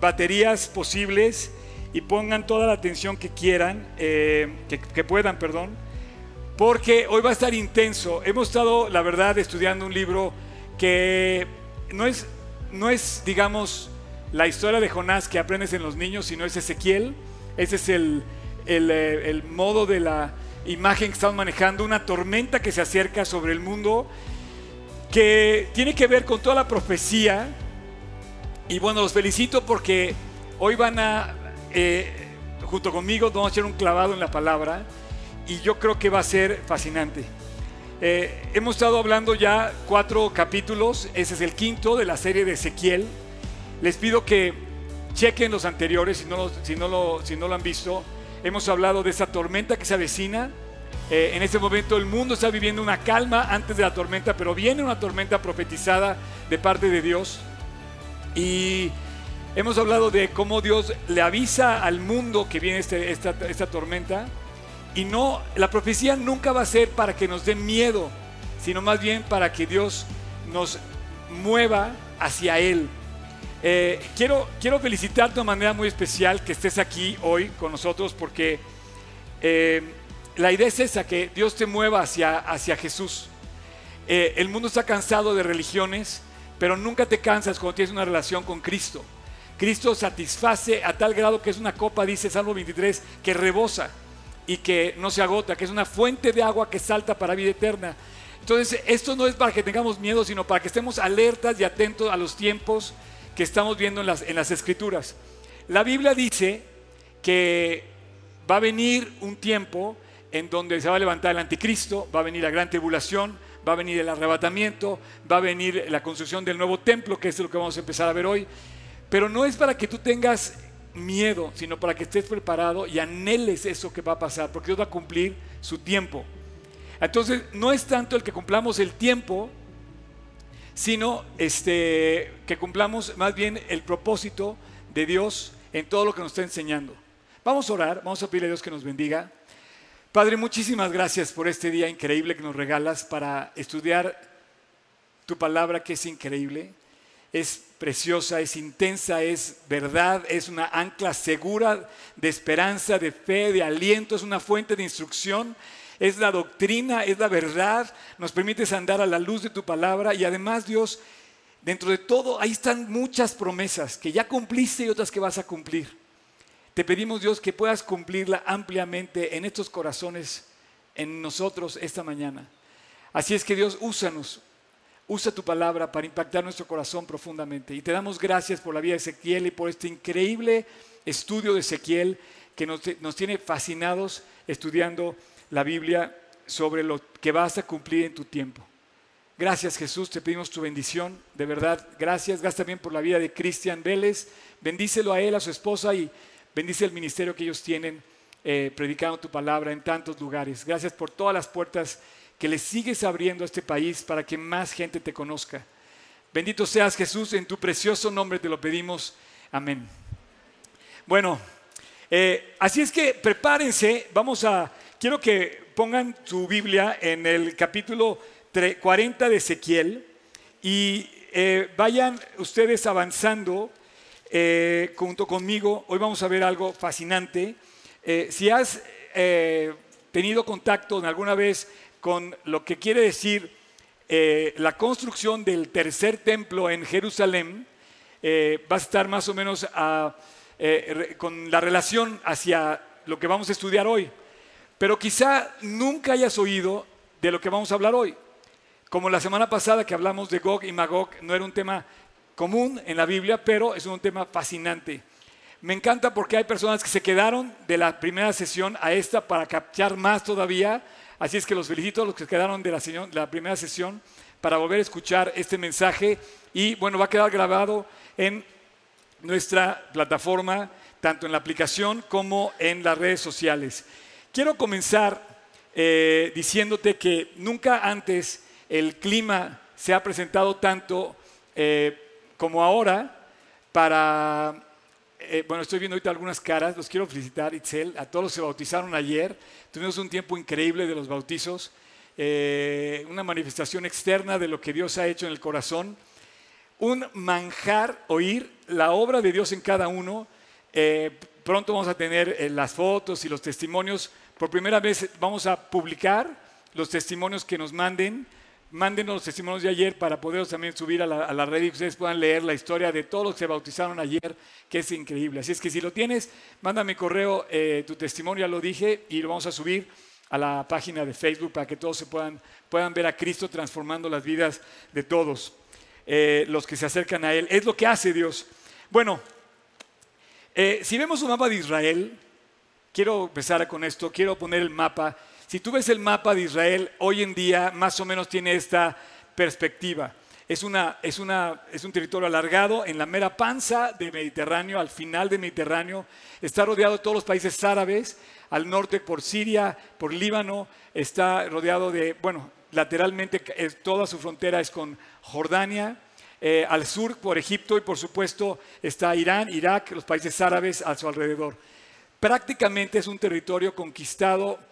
baterías posibles y pongan toda la atención que quieran, eh, que, puedan, perdón, porque hoy va a estar intenso. Hemos estado, la verdad, estudiando un libro que no es, no es digamos, la historia de Jonás que aprendes en los niños, sino es Ezequiel. Ese es el, el, eh, el modo de la imagen que estamos manejando, una tormenta que se acerca sobre el mundo, que tiene que ver con toda la profecía. Y bueno, los felicito porque hoy van a, eh, junto conmigo, vamos a echar un clavado en la palabra y yo creo que va a ser fascinante. Eh, hemos estado hablando ya cuatro capítulos, ese es el quinto de la serie de Ezequiel. Les pido que chequen los anteriores si no lo, si no lo, si no lo han visto. Hemos hablado de esa tormenta que se avecina. Eh, en este momento el mundo está viviendo una calma antes de la tormenta, pero viene una tormenta profetizada de parte de Dios. Y hemos hablado de cómo Dios le avisa al mundo que viene este, esta, esta tormenta. Y no, la profecía nunca va a ser para que nos dé miedo, sino más bien para que Dios nos mueva hacia Él. Eh, quiero, quiero felicitarte de una manera muy especial que estés aquí hoy con nosotros porque eh, la idea es esa, que Dios te mueva hacia, hacia Jesús. Eh, el mundo está cansado de religiones, pero nunca te cansas cuando tienes una relación con Cristo. Cristo satisface a tal grado que es una copa, dice Salmo 23, que rebosa y que no se agota, que es una fuente de agua que salta para vida eterna. Entonces, esto no es para que tengamos miedo, sino para que estemos alertas y atentos a los tiempos que estamos viendo en las, en las escrituras. La Biblia dice que va a venir un tiempo en donde se va a levantar el anticristo, va a venir la gran tribulación, va a venir el arrebatamiento, va a venir la construcción del nuevo templo, que es lo que vamos a empezar a ver hoy. Pero no es para que tú tengas miedo, sino para que estés preparado y anheles eso que va a pasar, porque Dios va a cumplir su tiempo. Entonces, no es tanto el que cumplamos el tiempo, sino este, que cumplamos más bien el propósito de Dios en todo lo que nos está enseñando. Vamos a orar, vamos a pedirle a Dios que nos bendiga. Padre, muchísimas gracias por este día increíble que nos regalas para estudiar tu palabra que es increíble, es preciosa, es intensa, es verdad, es una ancla segura de esperanza, de fe, de aliento, es una fuente de instrucción, es la doctrina, es la verdad, nos permites andar a la luz de tu palabra y además Dios, dentro de todo, ahí están muchas promesas que ya cumpliste y otras que vas a cumplir. Te pedimos, Dios, que puedas cumplirla ampliamente en estos corazones, en nosotros esta mañana. Así es que Dios, úsanos, usa tu palabra para impactar nuestro corazón profundamente. Y te damos gracias por la vida de Ezequiel y por este increíble estudio de Ezequiel que nos, nos tiene fascinados estudiando la Biblia sobre lo que vas a cumplir en tu tiempo. Gracias Jesús, te pedimos tu bendición, de verdad, gracias. Gracias también por la vida de Cristian Vélez. Bendícelo a él, a su esposa y Bendice el ministerio que ellos tienen eh, predicando tu palabra en tantos lugares. Gracias por todas las puertas que le sigues abriendo a este país para que más gente te conozca. Bendito seas Jesús, en tu precioso nombre te lo pedimos. Amén. Bueno, eh, así es que prepárense, vamos a, quiero que pongan su Biblia en el capítulo 40 de Ezequiel y eh, vayan ustedes avanzando eh, junto conmigo. Hoy vamos a ver algo fascinante. Eh, si has eh, tenido contacto alguna vez con lo que quiere decir la construcción del tercer templo en Jerusalén, vas a estar más o menos con la relación hacia lo que vamos a estudiar hoy. Pero quizá nunca hayas oído de lo que vamos a hablar hoy. Como la semana pasada que hablamos de Gog y Magog, no era un tema común en la Biblia, pero es un tema fascinante. Me encanta porque hay personas que se quedaron de la primera sesión a esta para captar más todavía. Así es que los felicito a los que quedaron de la, de la primera sesión para volver a escuchar este mensaje. Y bueno, va a quedar grabado en nuestra plataforma, tanto en la aplicación como en las redes sociales. Quiero comenzar eh, diciéndote que nunca antes el clima se ha presentado tanto eh, como ahora, para, eh, bueno, estoy viendo ahorita algunas caras, los quiero felicitar, Itzel, a todos los que se bautizaron ayer, tuvimos un tiempo increíble de los bautizos, eh, una manifestación externa de lo que Dios ha hecho en el corazón, un manjar oír la obra de Dios en cada uno. Eh, pronto vamos a tener las fotos y los testimonios. Por primera vez vamos a publicar los testimonios que nos manden. Mándenos los testimonios de ayer para poderlos también subir a la, red y ustedes puedan leer la historia de todos los que se bautizaron ayer, que es increíble. Así es que si lo tienes, mándame correo, eh, tu testimonio, ya lo dije, y lo vamos a subir a la página de Facebook para que todos se puedan, puedan ver a Cristo transformando las vidas de todos eh, los que se acercan a Él. Es lo que hace Dios. Bueno, eh, si vemos un mapa de Israel, quiero empezar con esto, quiero poner el mapa. Si tú ves el mapa de Israel, hoy en día más o menos tiene esta perspectiva. Es, una, es, una, es un territorio alargado en la mera panza del Mediterráneo, al final del Mediterráneo. Está rodeado de todos los países árabes, al norte por Siria, por Líbano, está rodeado de, bueno, lateralmente toda su frontera es con Jordania, eh, al sur por Egipto y por supuesto está Irán, Irak, los países árabes a su alrededor. Prácticamente es un territorio conquistado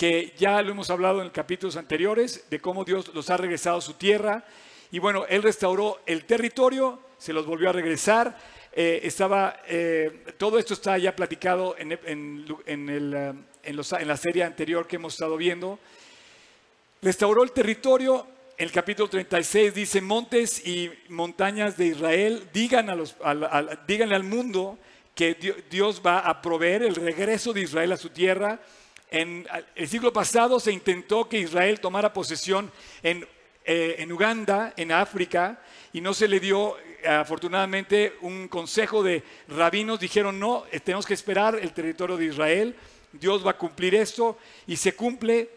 que ya lo hemos hablado en capítulos anteriores, de cómo Dios los ha regresado a su tierra. Y bueno, Él restauró el territorio, se los volvió a regresar. Eh, estaba, eh, todo esto está ya platicado en, en la serie anterior que hemos estado viendo. Restauró el territorio, el capítulo 36 dice, montes y montañas de Israel, digan a los, díganle al mundo que Dios va a proveer el regreso de Israel a su tierra. En el siglo pasado se intentó que Israel tomara posesión en, eh, Uganda, en África, y no se le dio, afortunadamente, un consejo de rabinos. Dijeron, no, eh, tenemos que esperar el territorio de Israel. Dios va a cumplir esto y se cumple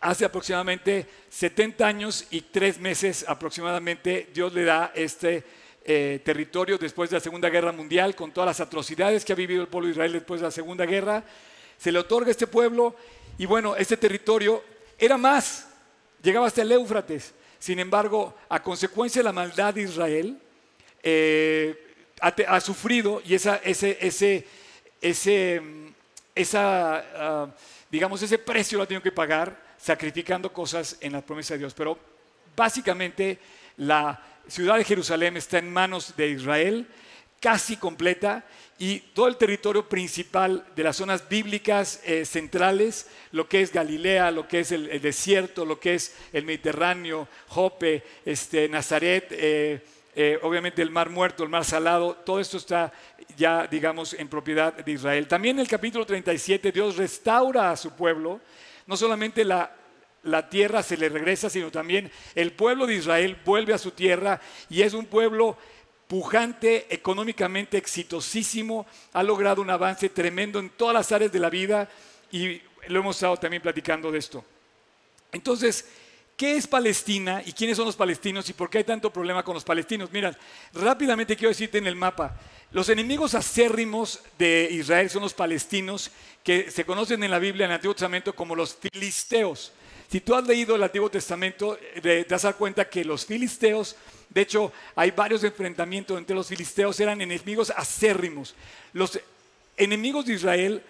hace aproximadamente 70 años y tres meses aproximadamente Dios le da este eh, territorio después de la Segunda Guerra Mundial, con todas las atrocidades que ha vivido el pueblo de Israel después de la Segunda Guerra. Se le otorga este pueblo y bueno, este territorio era más, llegaba hasta el Éufrates. Sin embargo, a consecuencia de la maldad de Israel, eh, ha, sufrido y esa, ese, ese, ese, esa, ah, digamos, ese precio lo ha tenido que pagar sacrificando cosas en la promesa de Dios. Pero básicamente la ciudad de Jerusalén está en manos de Israel, casi completa, y todo el territorio principal de las zonas bíblicas eh, centrales, lo que es Galilea, lo que es el, desierto, lo que es el Mediterráneo, Jope, este, Nazaret, eh, eh, obviamente el mar muerto, el mar salado, todo esto está ya, digamos, en propiedad de Israel. También en el capítulo 37 Dios restaura a su pueblo, no solamente la, tierra se le regresa, sino también el pueblo de Israel vuelve a su tierra y es un pueblo pujante, económicamente exitosísimo, ha logrado un avance tremendo en todas las áreas de la vida y lo hemos estado también platicando de esto. Entonces, ¿qué es Palestina y quiénes son los palestinos y por qué hay tanto problema con los palestinos? Mira, rápidamente quiero decirte en el mapa, los enemigos acérrimos de Israel son los palestinos que se conocen en la Biblia, en el Antiguo Testamento, como los filisteos. Si tú has leído el Antiguo Testamento, te das cuenta que los filisteos, de hecho, hay varios enfrentamientos entre los filisteos, eran enemigos acérrimos. Los enemigos de Israel,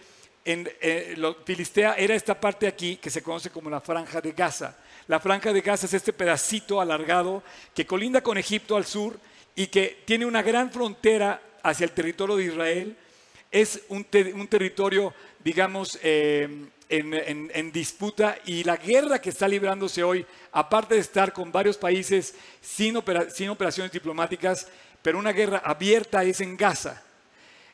en eh, Filistea, era esta parte aquí que se conoce como la franja de Gaza. La franja de Gaza es este pedacito alargado que colinda con Egipto al sur y que tiene una gran frontera hacia el territorio de Israel. Es un territorio digamos, eh, en, disputa y la guerra que está librándose hoy, aparte de estar con varios países sin, operaciones diplomáticas, pero una guerra abierta es en Gaza.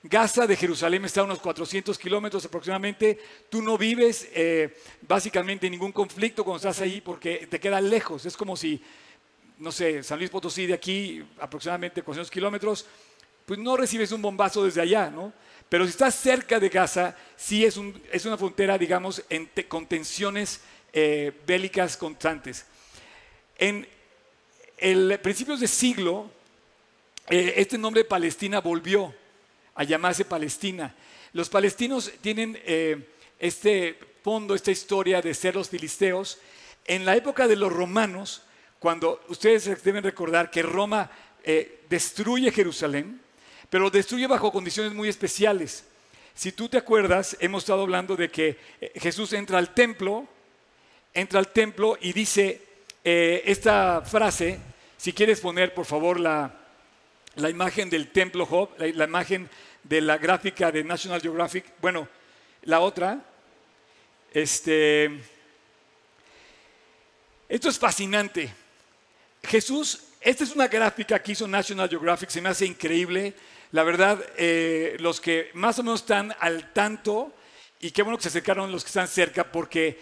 Gaza de Jerusalén está a unos 400 kilómetros aproximadamente. Tú no vives eh, básicamente ningún conflicto cuando estás ahí porque te queda lejos. Es como si, no sé, San Luis Potosí de aquí aproximadamente 400 kilómetros, pues no recibes un bombazo desde allá, ¿no? Pero si estás cerca de Gaza, sí es, una frontera, digamos, con tensiones eh, bélicas constantes. En el principios de siglo, eh, este nombre Palestina volvió a llamarse Palestina. Los palestinos tienen eh, este fondo, esta historia de ser los filisteos. En la época de los romanos, cuando ustedes deben recordar que Roma destruye Jerusalén, pero lo destruye bajo condiciones muy especiales. Si tú te acuerdas, hemos estado hablando de que eh, Jesús entra al templo, entra al templo y dice eh, esta frase, Si quieres poner, por favor, la, la imagen del templo Job, la, la imagen de la gráfica de National Geographic. Bueno, la otra. Este, esto es fascinante. Jesús, esta es una gráfica que hizo National Geographic, se me hace increíble. La verdad, eh, los que más o menos están al tanto, y qué bueno que se acercaron los que están cerca, porque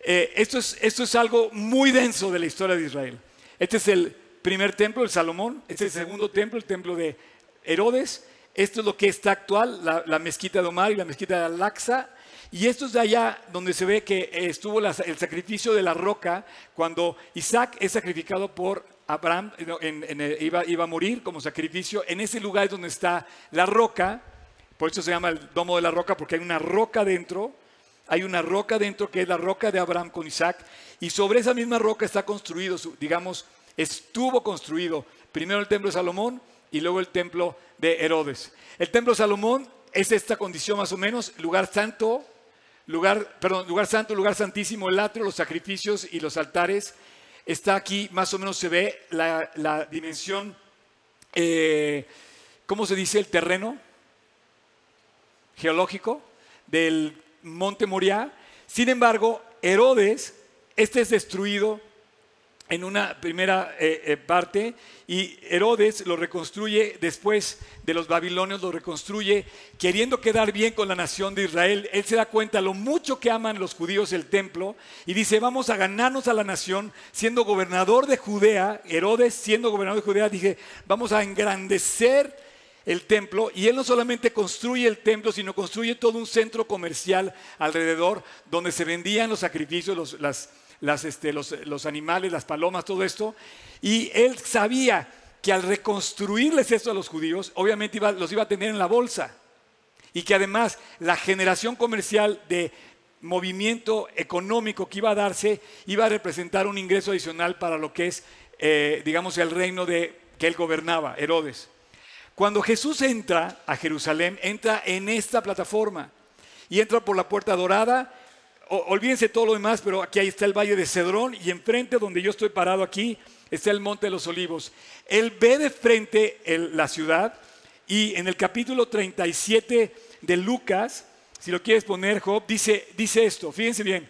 eh, esto, es, esto es algo muy denso de la historia de Israel. Este es el primer templo, el Salomón, este es el segundo templo, el templo de Herodes, esto es lo que está actual, la, mezquita de Omar y la mezquita de Al-Aqsa. Y esto es de allá donde se ve que estuvo el sacrificio de la roca cuando Isaac es sacrificado por Abraham, iba, iba, a morir como sacrificio. En ese lugar es donde está la roca, por eso se llama el domo de la roca, porque hay una roca dentro. Hay una roca dentro que es la roca de Abraham con Isaac. Y sobre esa misma roca está construido, digamos, estuvo construido primero el templo de Salomón y luego el templo de Herodes. El templo de Salomón es esta condición más o menos, lugar santo, lugar, perdón, lugar santo, lugar santísimo, el atrio, los sacrificios y los altares. Está aquí, más o menos se ve la, dimensión, eh, ¿cómo se dice? El terreno geológico del monte Moriah. Sin embargo, Herodes, este es destruido en una primera eh, eh, parte y Herodes lo reconstruye después de los babilonios, lo reconstruye queriendo quedar bien con la nación de Israel. Él se da cuenta lo mucho que aman los judíos el templo y dice, vamos a ganarnos a la nación siendo gobernador de Judea. Herodes siendo gobernador de Judea, dije, vamos a engrandecer el templo y él no solamente construye el templo, sino construye todo un centro comercial alrededor donde se vendían los sacrificios, los, las este, los, animales, las palomas, todo esto. Y él sabía que al reconstruirles esto a los judíos, obviamente los iba a tener en la bolsa. Y que además la generación comercial de movimiento económico que iba a darse iba a representar un ingreso adicional para lo que es, eh, digamos, el reino de que él gobernaba, Herodes. Cuando Jesús entra a Jerusalén, entra en esta plataforma y entra por la puerta dorada olvídense todo lo demás, pero aquí ahí está el valle de Cedrón y enfrente donde yo estoy parado aquí está el monte de los olivos. Él ve de frente la ciudad y en el capítulo 37 de Lucas, si lo quieres poner, Job, dice, dice esto, fíjense bien,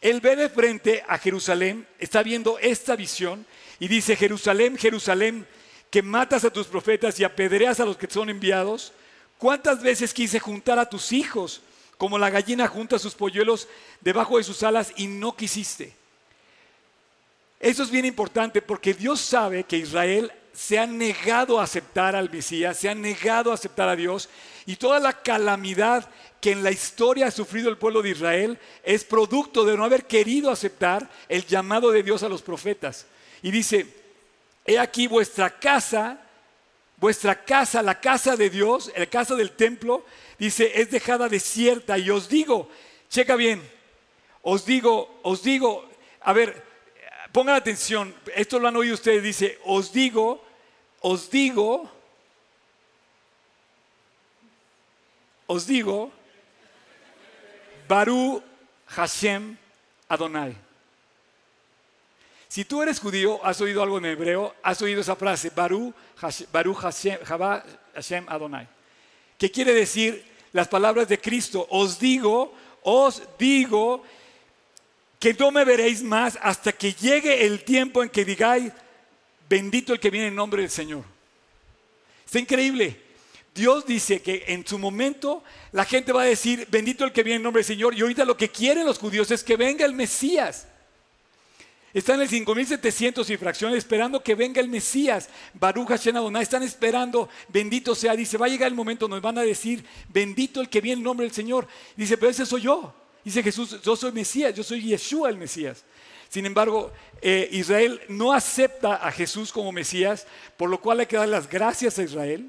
él ve de frente a Jerusalén, está viendo esta visión y dice, Jerusalén, Jerusalén, que matas a tus profetas y apedreas a los que son enviados, ¿cuántas veces quise juntar a tus hijos? Como la gallina junta sus polluelos debajo de sus alas y no quisiste. Eso es bien importante porque Dios sabe que Israel se ha negado a aceptar al Mesías, se ha negado a aceptar a Dios y toda la calamidad que en la historia ha sufrido el pueblo de Israel es producto de no haber querido aceptar el llamado de Dios a los profetas. Y dice, he aquí vuestra casa, vuestra casa, la casa de Dios, la casa del templo, dice, es dejada desierta. Y os digo, checa bien, os digo, os digo, a ver, pongan atención, esto lo han oído ustedes, dice, os digo, os digo, os digo, Baru Hashem Adonai. Si tú eres judío, has oído algo en hebreo, has oído esa frase, Baru Hashem, Hashem Adonai. ¿Qué quiere decir las palabras de Cristo? Os digo, os digo que no me veréis más hasta que llegue el tiempo en que digáis, bendito el que viene en nombre del Señor. Está increíble. Dios dice que en su momento la gente va a decir, bendito el que viene en nombre del Señor. Y ahorita lo que quieren los judíos es que venga el Mesías. Están en el 5700 y fracciones esperando que venga el Mesías. Baruch Hashem. Están esperando, bendito sea. Dice, va a llegar el momento donde van a decir, bendito el que viene en nombre del Señor. Dice, pero ese soy yo. Dice Jesús, yo soy Mesías, yo soy Yeshua el Mesías. Sin embargo, eh, Israel no acepta a Jesús como Mesías, por lo cual hay que dar las gracias a Israel.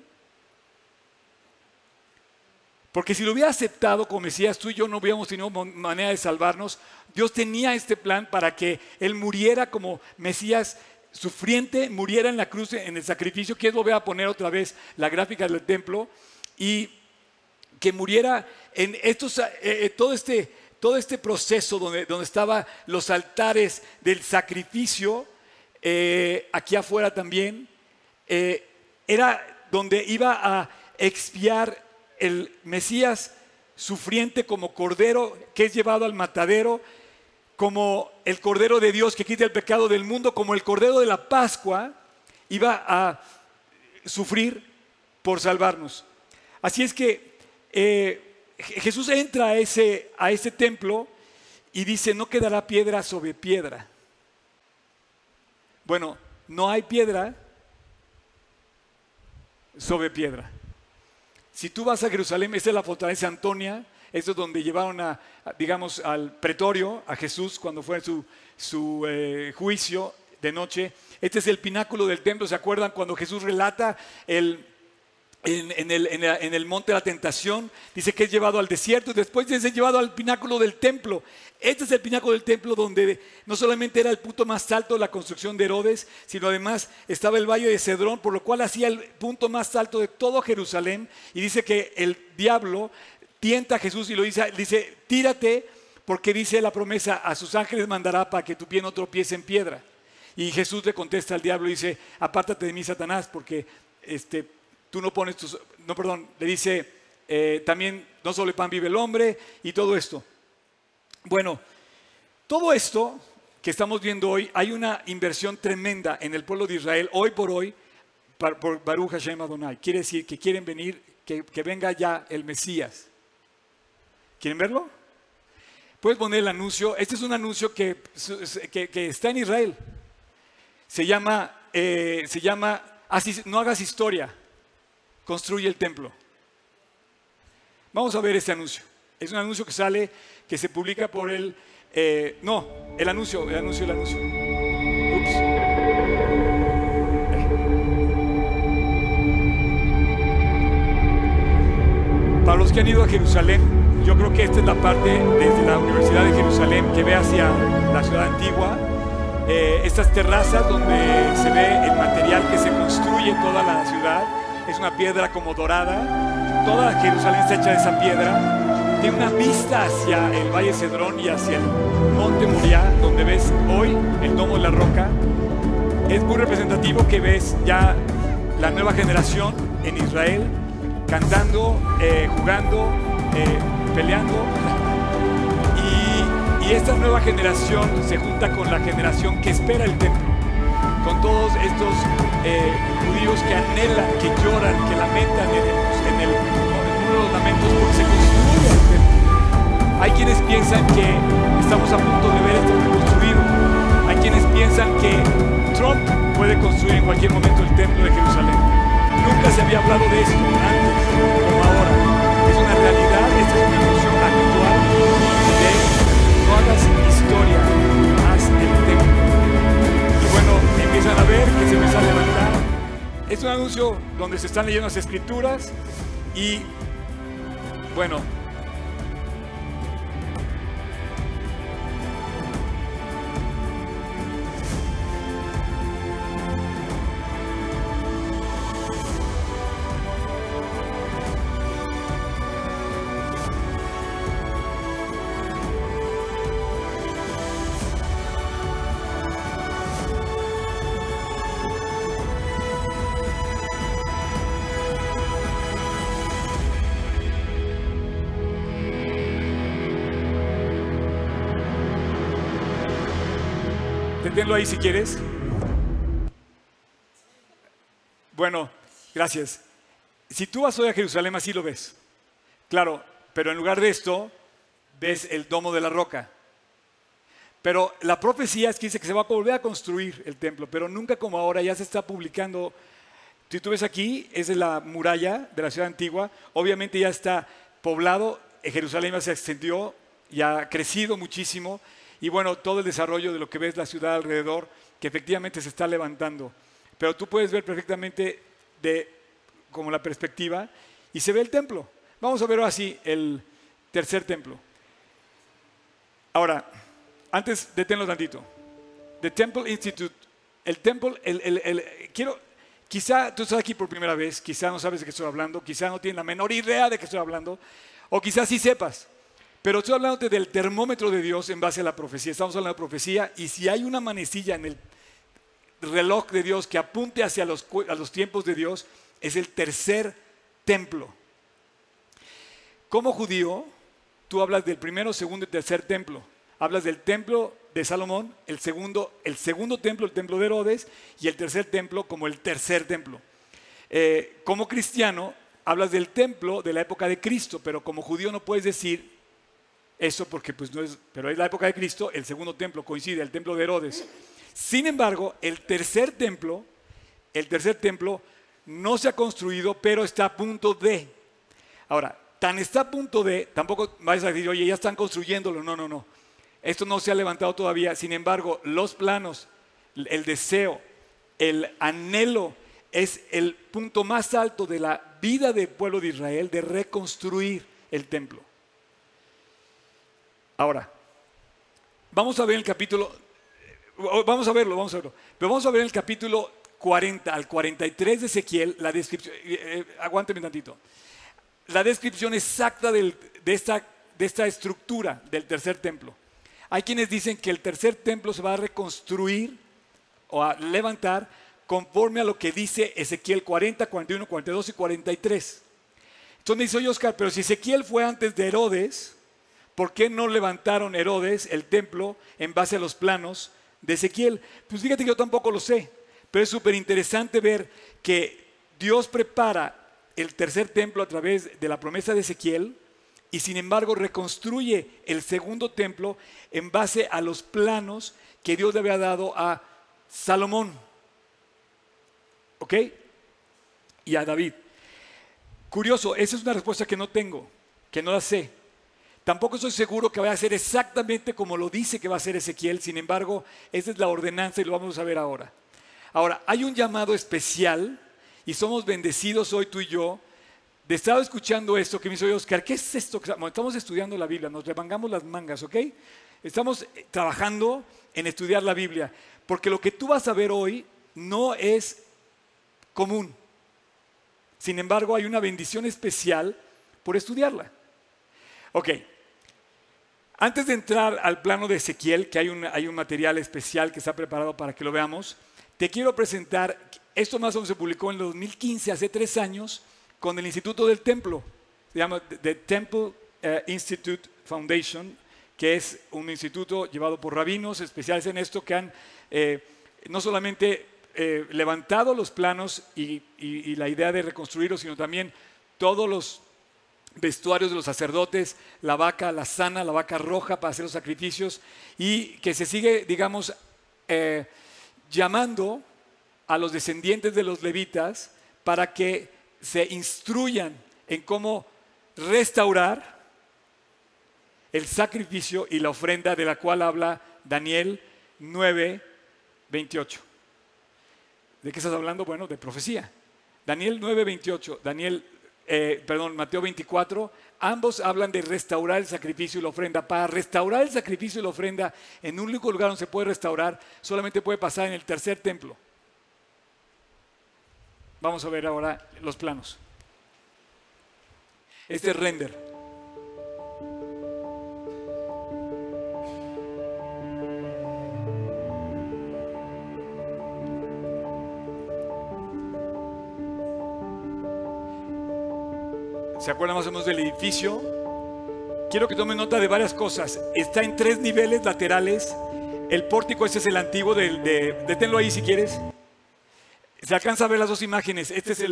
Porque si lo hubiera aceptado como Mesías, tú y yo no hubiéramos tenido manera de salvarnos. Dios tenía este plan para que Él muriera como Mesías sufriente, muriera en la cruz, en el sacrificio, que es voy a poner otra vez la gráfica del templo, y que muriera en eh, eh, todo, este, todo este proceso donde, donde estaban los altares del sacrificio, eh, aquí afuera también, era donde iba a expiar el Mesías sufriente como cordero que es llevado al matadero, como el cordero de Dios que quita el pecado del mundo, como el cordero de la Pascua, iba a sufrir por salvarnos. Así es que eh, Jesús entra a ese, a ese templo y dice, no quedará piedra sobre piedra. Bueno, no hay piedra sobre piedra. Si tú vas a Jerusalén, esta es la fortaleza Antonia, esto es donde llevaron a, digamos, al pretorio a Jesús cuando fue su, su eh, juicio de noche. Este es el pináculo del templo, ¿se acuerdan cuando Jesús relata el, en, el, monte de la tentación, dice que es llevado al desierto y después es llevado al pináculo del templo. Este es el pináculo del templo donde no solamente era el punto más alto de la construcción de Herodes, sino además estaba el valle de Cedrón, por lo cual hacía el punto más alto de todo Jerusalén. Y dice que el diablo tienta a Jesús y lo dice, dice tírate, porque dice la promesa, a sus ángeles mandará para que tu pie no tropiece en piedra. Y Jesús le contesta al diablo y dice, apártate de mí, Satanás, porque este, tú no pones tus, no, perdón, le dice, eh, también no solo el pan vive el hombre y todo esto. Bueno, todo esto que estamos viendo hoy, hay una inversión tremenda en el pueblo de Israel hoy por hoy por Baruch Hashem Adonai. Quiere decir que quieren venir, que, venga ya el Mesías. ¿Quieren verlo? Puedes poner el anuncio. Este es un anuncio que, que, está en Israel. Se llama, eh, se llama, no hagas historia construye el templo. Vamos a ver este anuncio. Es un anuncio que sale, que se publica por el... Eh, no, el anuncio, el anuncio, el anuncio. Ups. Para los que han ido a Jerusalén, yo creo que esta es la parte desde la Universidad de Jerusalén que ve hacia la ciudad antigua. Eh, estas terrazas donde se ve el material que se construye toda la ciudad es una piedra como dorada. Toda Jerusalén está hecha de esa piedra. Tiene una vista hacia el Valle Cedrón y hacia el Monte Muriá, donde ves hoy el Domo de la Roca. Es muy representativo que ves ya la nueva generación en Israel cantando, eh, jugando, eh, peleando. Y, esta nueva generación se junta con la generación que espera el templo con todos estos eh, judíos que anhelan, que lloran, que lamentan en el, en el, los lamentos porque se construye el templo. Hay quienes piensan que estamos a punto de ver esto reconstruido. Hay quienes piensan que Trump puede construir en cualquier momento el templo de Jerusalén. Nunca se había hablado de esto antes una realidad, esta es una emoción actual de no hagas historia, haz el templo empiezan a ver que se empieza a levantar. Es un anuncio donde se están leyendo las escrituras y bueno, ahí si quieres. Bueno, gracias. Si tú vas hoy a Jerusalén, así lo ves. Claro, pero en lugar de esto, ves el domo de la roca. Pero la profecía es que dice que se va a volver a construir el templo, pero nunca como ahora, ya se está publicando. Si tú ves aquí, es la muralla de la ciudad antigua, obviamente ya está poblado, Jerusalén ya se extendió, ya ha crecido muchísimo, y bueno, todo el desarrollo de lo que ves la ciudad alrededor, que efectivamente se está levantando. Pero tú puedes ver perfectamente de como la perspectiva y se ve el templo. Vamos a ver así el tercer templo. Ahora, antes deténlo tantito. The Temple Institute, el templo, el, el, el, quiero, quizá tú estás aquí por primera vez, quizá no sabes de qué estoy hablando, quizá no tienes la menor idea de qué estoy hablando, o quizás sí sepas. Pero estoy hablando del termómetro de Dios en base a la profecía. Estamos hablando de profecía y si hay una manecilla en el reloj de Dios que apunte hacia los, a los tiempos de Dios es el tercer templo. Como judío, tú hablas del primero, segundo y tercer templo. Hablas del templo de Salomón, el segundo, el segundo templo, el templo de Herodes, y el tercer templo como el tercer templo. Eh, como cristiano, hablas del templo de la época de Cristo, pero como judío no puedes decir eso porque pues no es, pero es la época de Cristo, el segundo templo coincide, el templo de Herodes. Sin embargo, el tercer templo, el tercer templo no se ha construido, pero está a punto de. Ahora, tan está a punto de, tampoco vais a decir, oye, ya están construyéndolo. No, no, no. Esto no se ha levantado todavía. Sin embargo, los planos, el deseo, el anhelo es el punto más alto de la vida del pueblo de Israel de reconstruir el templo. Ahora, vamos a ver el capítulo, vamos a verlo, vamos a verlo, pero vamos a ver el capítulo 40 al 43 de Ezequiel, la descripción, eh, eh, aguánteme tantito, la descripción exacta de, esta, de esta estructura del tercer templo. Hay quienes dicen que el tercer templo se va a reconstruir o a levantar conforme a lo que dice Ezequiel 40, 41, 42 y 43. Entonces me dice, oye Oscar, pero si Ezequiel fue antes de Herodes, ¿por qué no levantaron Herodes el templo en base a los planos de Ezequiel? Pues fíjate que yo tampoco lo sé, pero es súper interesante ver que Dios prepara el tercer templo a través de la promesa de Ezequiel y sin embargo reconstruye el segundo templo en base a los planos que Dios le había dado a Salomón. ¿Ok? Y a David. Curioso, esa es una respuesta que no tengo, que no la sé. Tampoco estoy seguro que vaya a ser exactamente como lo dice que va a ser Ezequiel, sin embargo, esa es la ordenanza y lo vamos a ver ahora. Ahora, hay un llamado especial y somos bendecidos hoy tú y yo de estar escuchando esto que me dice Oscar, ¿qué es esto? Estamos estudiando la Biblia, nos remangamos las mangas, ¿ok? Estamos eh, trabajando en estudiar la Biblia, porque lo que tú vas a ver hoy no es común. Sin embargo, hay una bendición especial por estudiarla. Ok, antes de entrar al plano de Ezequiel, que hay un, material especial que está preparado para que lo veamos, te quiero presentar, esto más o menos se publicó en el 2015, hace tres años, con el Instituto del Templo, se llama The Temple eh, Institute Foundation, que es un instituto llevado por rabinos especiales en esto que han eh, no solamente eh, levantado los planos y, la idea de reconstruirlos, sino también todos los vestuarios de los sacerdotes, la vaca, la sana, la vaca roja para hacer los sacrificios, y que se sigue, digamos, eh, llamando a los descendientes de los levitas para que se instruyan en cómo restaurar el sacrificio y la ofrenda de la cual habla Daniel 9, 28. ¿De qué estás hablando? Bueno, de profecía. Daniel 9:28, Daniel, eh, perdón, Mateo 24, ambos hablan de restaurar el sacrificio y la ofrenda. Para restaurar el sacrificio y la ofrenda, en un único lugar donde se puede restaurar, solamente puede pasar en el tercer templo. Vamos a ver ahora los planos. Este es render. ¿Se acuerdan más o menos del edificio? Quiero que tomen nota de varias cosas. Está en tres niveles laterales. El pórtico, este es el antiguo, del, de, deténlo ahí si quieres. Se alcanza a ver las dos imágenes. Esta es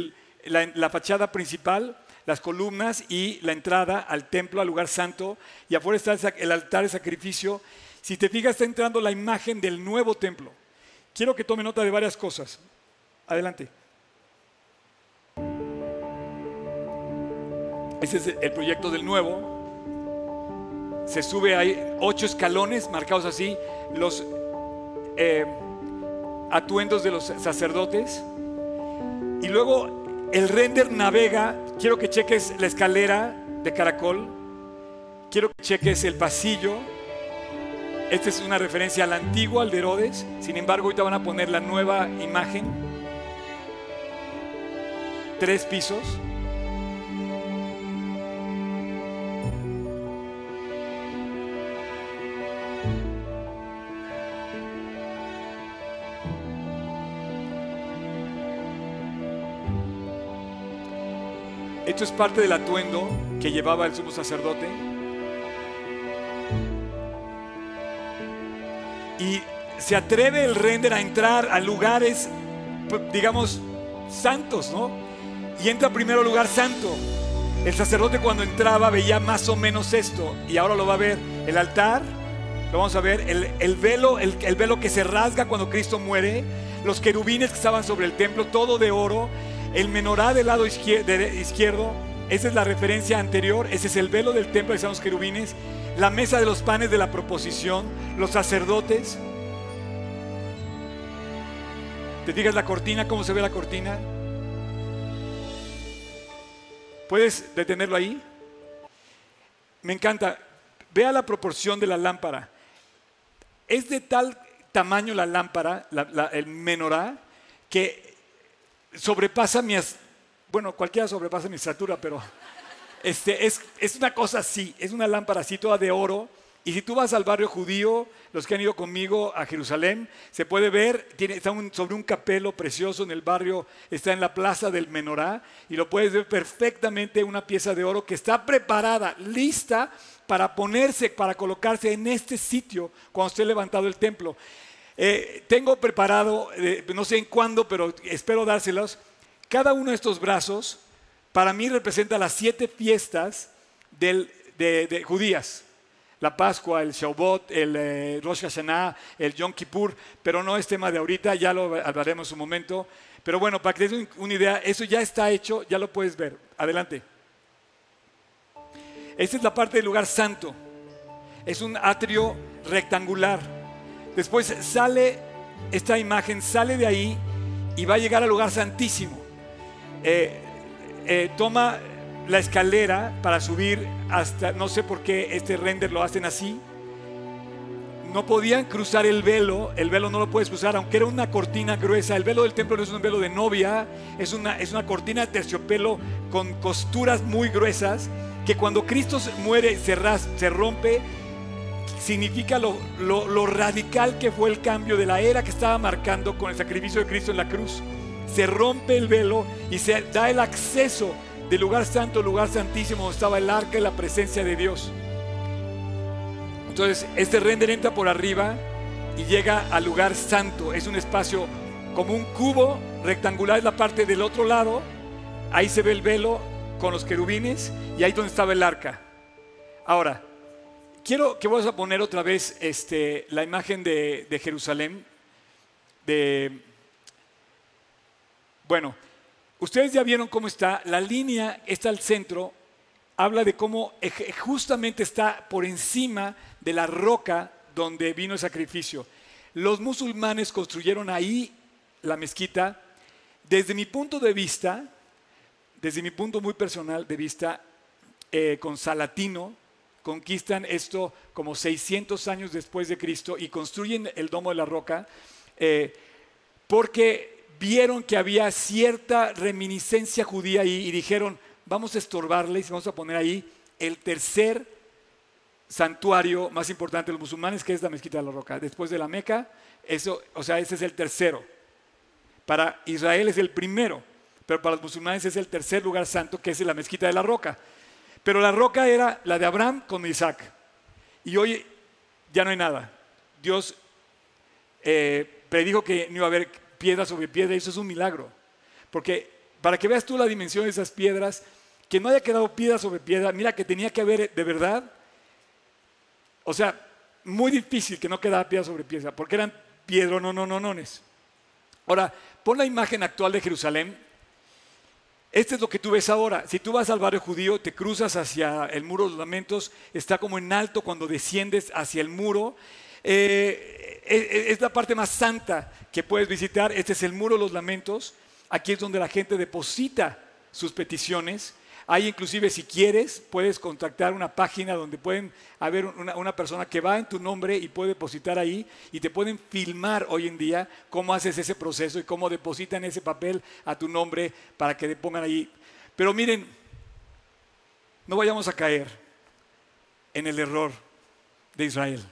la, fachada principal, las columnas y la entrada al templo, al lugar santo. Y afuera está el altar de sacrificio. Si te fijas, está entrando la imagen del nuevo templo. Quiero que tomen nota de varias cosas. Adelante. Ese es el proyecto del nuevo. Se sube, hay ocho escalones marcados así, los eh, atuendos de los sacerdotes. Y luego el render navega. Quiero que cheques la escalera de caracol. Quiero que cheques el pasillo. Esta es una referencia al antiguo, al de Herodes. Sin embargo, ahorita van a poner la nueva imagen. Tres pisos. Esto es parte del atuendo que llevaba el sumo sacerdote. Y se atreve el render a entrar a lugares, digamos, santos, ¿no? Y entra primero al lugar santo. El sacerdote cuando entraba veía más o menos esto, y ahora lo va a ver. El altar, lo vamos a ver, el, velo, el, el velo que se rasga cuando Cristo muere, los querubines que estaban sobre el templo, todo de oro, el menorá del lado izquierdo, esa es la referencia anterior, ese es el velo del templo de los querubines, la mesa de los panes de la proposición, los sacerdotes. ¿Te digas la cortina? ¿Cómo se ve la cortina? ¿Puedes detenerlo ahí? Me encanta. Vea la proporción de la lámpara. Es de tal tamaño la lámpara, el menorá, que sobrepasa mi, bueno, cualquiera sobrepasa mi estatura, pero este, es, es una cosa así, es una lámpara así toda de oro. Y si tú vas al barrio judío, los que han ido conmigo a Jerusalén, se puede ver, tiene, está sobre un capelo precioso en el barrio, está en la plaza del Menorá, y lo puedes ver perfectamente una pieza de oro que está preparada, lista para ponerse, para colocarse en este sitio cuando esté levantado el templo. Eh, tengo preparado, eh, no sé en cuándo, pero espero dárselos. Cada uno de estos brazos para mí representa las siete fiestas de, judías. La Pascua, el Shavuot, el eh, Rosh Hashanah, el Yom Kippur, pero no es tema de ahorita, ya lo hablaremos un momento. Pero bueno, para que te una idea, eso ya está hecho, ya lo puedes ver. Adelante. Esta es la parte del lugar santo. Es un atrio rectangular Después sale esta imagen, sale de ahí y va a llegar al lugar santísimo. Eh, eh, toma la escalera para subir hasta, no sé por qué este render lo hacen así. No podían cruzar el velo, el velo no lo puedes cruzar, aunque era una cortina gruesa. El velo del templo no es un velo de novia, es una, es una cortina de terciopelo con costuras muy gruesas que cuando Cristo muere se, se rompe significa lo, radical que fue el cambio de la era que estaba marcando con el sacrificio de Cristo en la cruz. Se rompe el velo y se da el acceso del lugar santo, lugar santísimo, donde estaba el arca y la presencia de Dios. Entonces, este render entra por arriba y llega al lugar santo. Es un espacio como un cubo rectangular, es la parte del otro lado. Ahí se ve el velo con los querubines y ahí donde estaba el arca. Ahora, Quiero que vamos a poner otra vez este, la imagen de, Jerusalén. De, bueno, ustedes ya vieron cómo está. La línea está al centro. Habla de cómo justamente está por encima de la roca donde vino el sacrificio. Los musulmanes construyeron ahí la mezquita. Desde mi punto de vista, desde mi punto muy personal de vista, eh, con Salatino, conquistan esto como 600 años después de Cristo y construyen el Domo de la Roca eh, porque vieron que había cierta reminiscencia judía ahí y dijeron, vamos a estorbarles, vamos a poner ahí el tercer santuario más importante de los musulmanes, que es la mezquita de la roca. Después de la Meca, eso, o sea, ese es el tercero. Para Israel es el primero, pero para los musulmanes es el tercer lugar santo, que es la mezquita de la roca. Pero la roca era la de Abraham con Isaac. Y hoy ya no hay nada. Dios eh, predijo que no iba a haber piedra sobre piedra y eso es un milagro. Porque para que veas tú la dimensión de esas piedras, que no haya quedado piedra sobre piedra, mira que tenía que haber de verdad. O sea, muy difícil que no quedara piedra sobre piedra, porque eran piedro no, no, no, nones. Ahora, pon la imagen actual de Jerusalén este es lo que tú ves ahora. Si tú vas al barrio judío, te cruzas hacia el muro de los lamentos, está como en alto cuando desciendes hacia el muro. Eh, eh, eh, es la parte más santa que puedes visitar. Este es el muro de los lamentos. Aquí es donde la gente deposita sus peticiones. Hay inclusive, si quieres, puedes contactar una página donde pueden haber una, persona que va en tu nombre y puede depositar ahí y te pueden filmar hoy en día cómo haces ese proceso y cómo depositan ese papel a tu nombre para que te pongan ahí. Pero miren, no vayamos a caer en el error de Israel.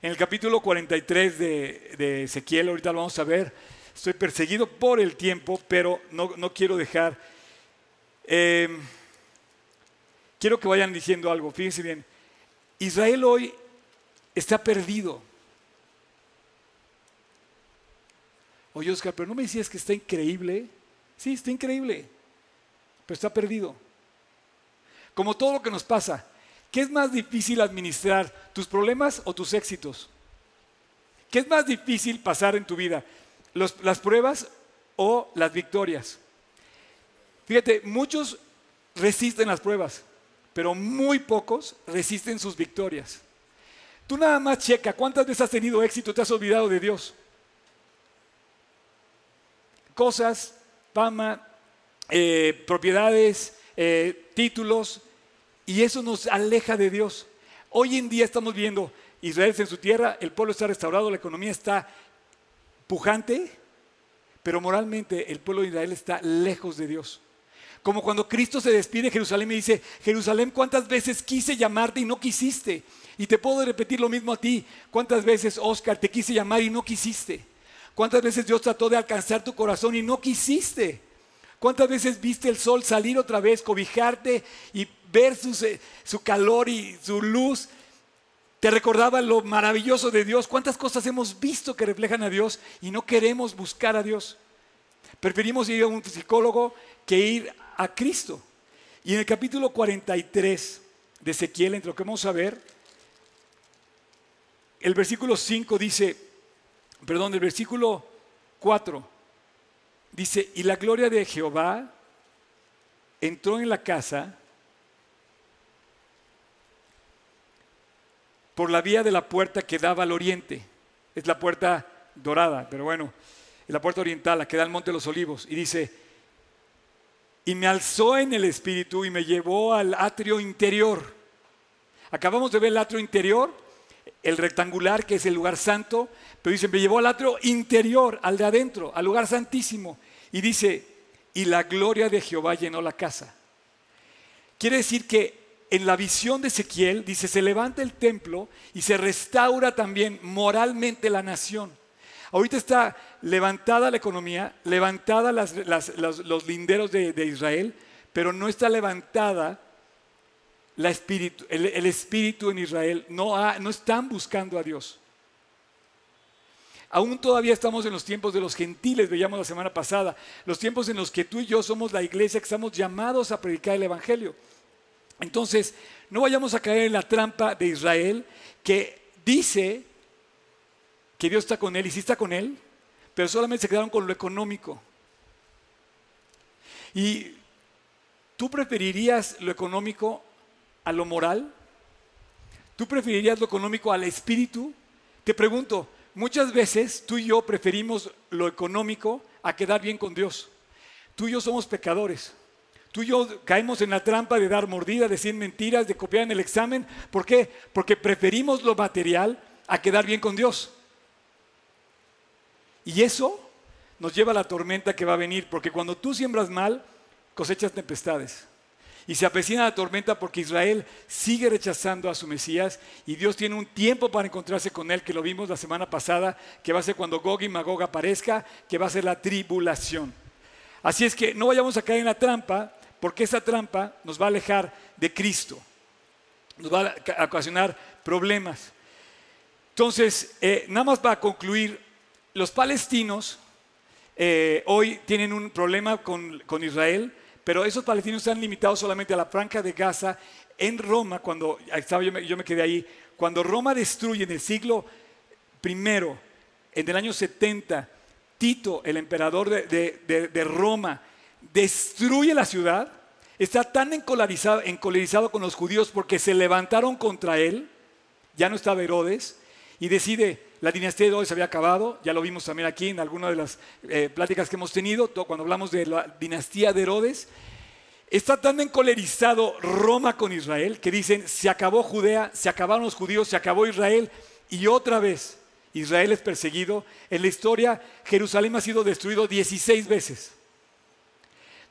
En el capítulo 43 de, de Ezequiel, ahorita lo vamos a ver, estoy perseguido por el tiempo, pero no, no quiero dejar Eh, quiero que vayan diciendo algo, fíjense bien. Israel hoy está perdido. Oye, Oscar, pero no me decías que está increíble. Sí, está increíble, pero está perdido. Como todo lo que nos pasa, ¿qué es más difícil administrar, tus problemas o tus éxitos? ¿Qué es más difícil pasar en tu vida? ¿Las pruebas o las victorias? Fíjate, muchos resisten las pruebas, pero muy pocos resisten sus victorias. Tú nada más checa cuántas veces has tenido éxito te has olvidado de Dios. Cosas, fama, eh, propiedades, eh, títulos, y eso nos aleja de Dios. Hoy en día estamos viendo Israel en su tierra, el pueblo está restaurado, la economía está pujante, pero moralmente el pueblo de Israel está lejos de Dios. Como cuando Cristo se despide de Jerusalén y dice, Jerusalén, ¿cuántas veces quise llamarte y no quisiste? Y te puedo repetir lo mismo a ti. ¿Cuántas veces, Oscar, te quise llamar y no quisiste? ¿Cuántas veces Dios trató de alcanzar tu corazón y no quisiste? ¿Cuántas veces viste el sol salir otra vez, cobijarte y ver su, su calor y su luz? Te recordaba lo maravilloso de Dios. ¿Cuántas cosas hemos visto que reflejan a Dios y no queremos buscar a Dios? Preferimos ir a un psicólogo que ir a Cristo. Y en el capítulo 43 de Ezequiel, entre lo que vamos a ver, el versículo 5 dice, perdón, el versículo 4 dice, y la gloria de Jehová entró en la casa por la vía de la puerta que daba al oriente. Es la puerta dorada, pero bueno, la puerta oriental, la que da al monte de los olivos. Y dice, y me alzó en el espíritu y me llevó al atrio interior. Acabamos de ver el atrio interior, el rectangular que es el lugar santo, pero dice, me llevó al atrio interior, al de adentro, al lugar santísimo. Y dice, y la gloria de Jehová llenó la casa. Quiere decir que en la visión de Ezequiel dice, se levanta el templo y se restaura también moralmente la nación. Ahorita está levantada la economía, levantada los, linderos de, Israel, pero no está levantada el, espíritu en Israel. No, no están buscando a Dios. Aún todavía estamos en los tiempos de los gentiles, veíamos la semana pasada, los tiempos en los que tú y yo somos la iglesia que estamos llamados a predicar el Evangelio. Entonces, no vayamos a caer en la trampa de Israel que dice que Dios está con él y sí está con él, pero solamente se quedaron con lo económico. ¿Y tú preferirías lo económico a lo moral? ¿Tú preferirías lo económico al espíritu? Te pregunto, muchas veces tú y yo preferimos lo económico a quedar bien con Dios. Tú y yo somos pecadores. Tú y yo caemos en la trampa de dar mordida, decir mentiras, de copiar en el examen. ¿Por qué? Porque preferimos lo material a quedar bien con Dios. Y eso nos lleva a la tormenta que va a venir, porque cuando tú siembras mal, cosechas tempestades. Y se aprecina la tormenta porque Israel sigue rechazando a su Mesías y Dios tiene un tiempo para encontrarse con él, que lo vimos la semana pasada, que va a ser cuando Gog y Magog aparezca, que va a ser la tribulación. Así es que no vayamos a caer en la trampa, porque esa trampa nos va a alejar de Cristo, nos va a ocasionar problemas. Entonces, eh, nada más para concluir, los palestinos eh, hoy tienen un problema con, Israel, pero esos palestinos están limitados solamente a la franja de Gaza. En Roma, cuando estaba, yo, me, quedé ahí, cuando Roma destruye en el siglo I, en el año 70, Tito, el emperador de, Roma, destruye la ciudad, está tan encolerizado, encolerizado con los judíos porque se levantaron contra él, ya no estaba Herodes, y decide, la dinastía de Herodes se había acabado, ya lo vimos también aquí en alguna de las eh, pláticas que hemos tenido, cuando hablamos de la dinastía de Herodes. Está tan encolerizado Roma con Israel que dicen, se acabó Judea, se acabaron los judíos, se acabó Israel y otra vez Israel es perseguido. En la historia Jerusalén ha sido destruido 16 veces.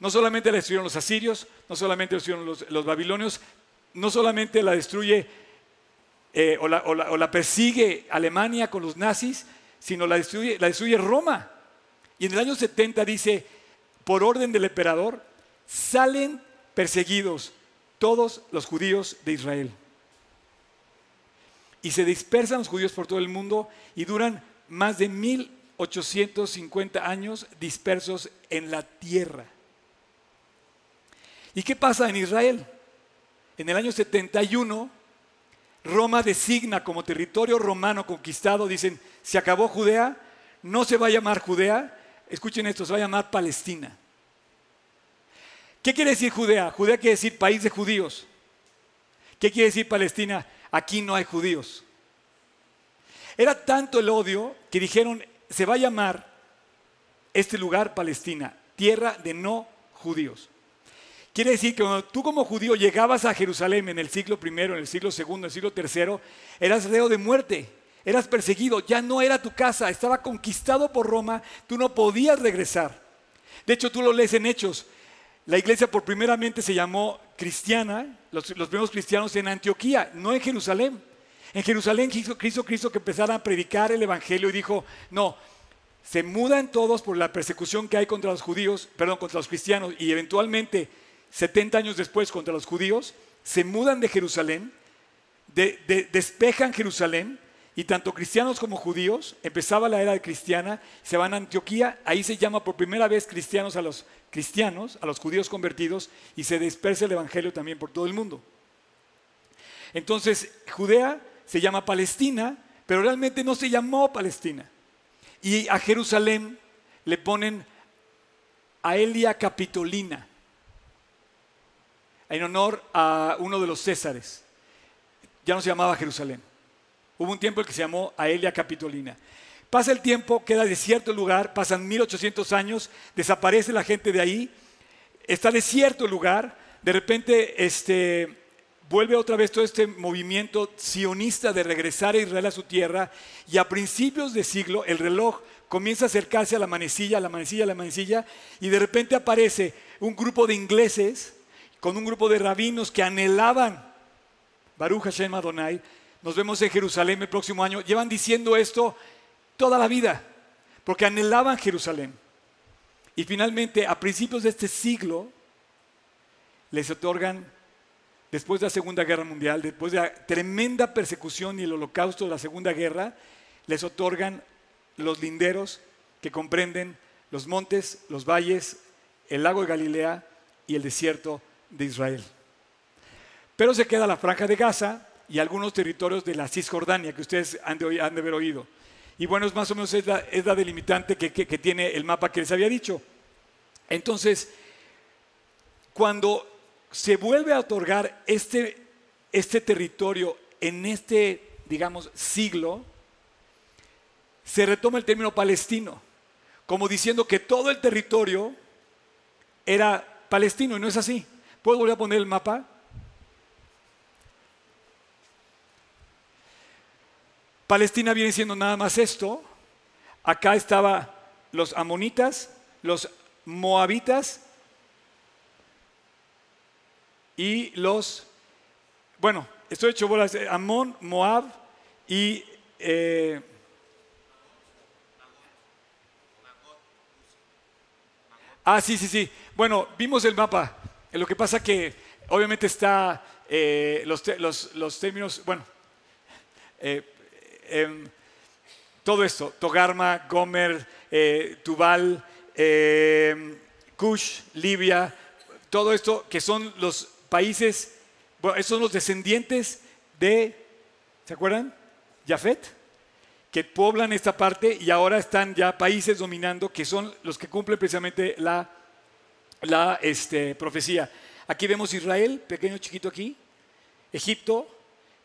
No solamente la destruyeron los asirios, no solamente la destruyeron los, los babilonios, no solamente la destruye eh, o, la, persigue Alemania con los nazis, sino la destruye, la destruye Roma. Y en el año 70 dice, por orden del emperador, salen perseguidos todos los judíos de Israel. Y se dispersan los judíos por todo el mundo y duran más de 1850 años dispersos en la tierra. ¿Y qué pasa en Israel? En el año 71, Roma designa como territorio romano conquistado, dicen, se acabó Judea, no se va a llamar Judea, escuchen esto, se va a llamar Palestina. ¿Qué quiere decir Judea? Judea quiere decir país de judíos. ¿Qué quiere decir Palestina? Aquí no hay judíos. Era tanto el odio que dijeron, se va a llamar este lugar Palestina, tierra de no judíos. Quiere decir que cuando tú como judío llegabas a Jerusalén en el siglo I, en el siglo II, en el siglo III, eras reo de muerte, eras perseguido, ya no era tu casa, estaba conquistado por Roma, tú no podías regresar. De hecho, tú lo lees en Hechos. La iglesia por primeramente se llamó cristiana, los, primeros cristianos en Antioquía, no en Jerusalén. En Jerusalén quiso Cristo, Cristo que empezara a predicar el Evangelio y dijo, no, se mudan todos por la persecución que hay contra los judíos, perdón, contra los cristianos y eventualmente 70 años después contra los judíos, se mudan de Jerusalén, despejan Jerusalén y tanto cristianos como judíos, empezaba la era cristiana, se van a Antioquía, ahí se llama por primera vez cristianos a los cristianos, a los judíos convertidos, y se dispersa el Evangelio también por todo el mundo. Entonces, Judea se llama Palestina, pero realmente no se llamó Palestina. Y a Jerusalén le ponen Aelia Capitolina en honor a uno de los Césares. Ya no se llamaba Jerusalén. Hubo un tiempo en que se llamó Aelia Capitolina. Pasa el tiempo, queda desierto el lugar, pasan 1800 años, desaparece la gente de ahí, está desierto el lugar, de repente este, vuelve otra vez todo este movimiento sionista de regresar a Israel a su tierra y a principios de siglo el reloj comienza a acercarse a la manecilla, a la manecilla, a la manecilla y de repente aparece un grupo de ingleses con un grupo de rabinos que anhelaban Baruch Hashem Adonai. Nos vemos en Jerusalén el próximo año. Llevan diciendo esto toda la vida, porque anhelaban Jerusalén. Y finalmente, a principios de este siglo, les otorgan, después de la Segunda Guerra Mundial, después de la tremenda persecución y el holocausto de la Segunda Guerra, les otorgan los linderos que comprenden los montes, los valles, el lago de Galilea y el desierto de Israel. Pero se queda la franja de Gaza y algunos territorios de la Cisjordania que ustedes han de, haber oído. Y bueno, es más o menos es la, delimitante que, tiene el mapa que les había dicho. Entonces, cuando se vuelve a otorgar este, este territorio en este, digamos, siglo, se retoma el término palestino, como diciendo que todo el territorio era palestino, y no es así. ¿Puedo volver a poner el mapa? Palestina viene siendo nada más esto. Acá estaba los amonitas, los moabitas y los, bueno, estoy hecho bolas, Amón, Moab y... Eh, ah, sí, sí, sí. Bueno, vimos el mapa. Lo que pasa que obviamente está eh, los, términos, bueno, eh, em, todo esto, Togarma, Gomer, eh, Tubal, em, Kush, Libia, todo esto que son los países, bueno, esos son los descendientes de, ¿se acuerdan? Jafet, que poblan esta parte y ahora están ya países dominando que son los que cumplen precisamente la la este, profecía. Aquí vemos Israel, pequeño chiquito aquí, Egipto,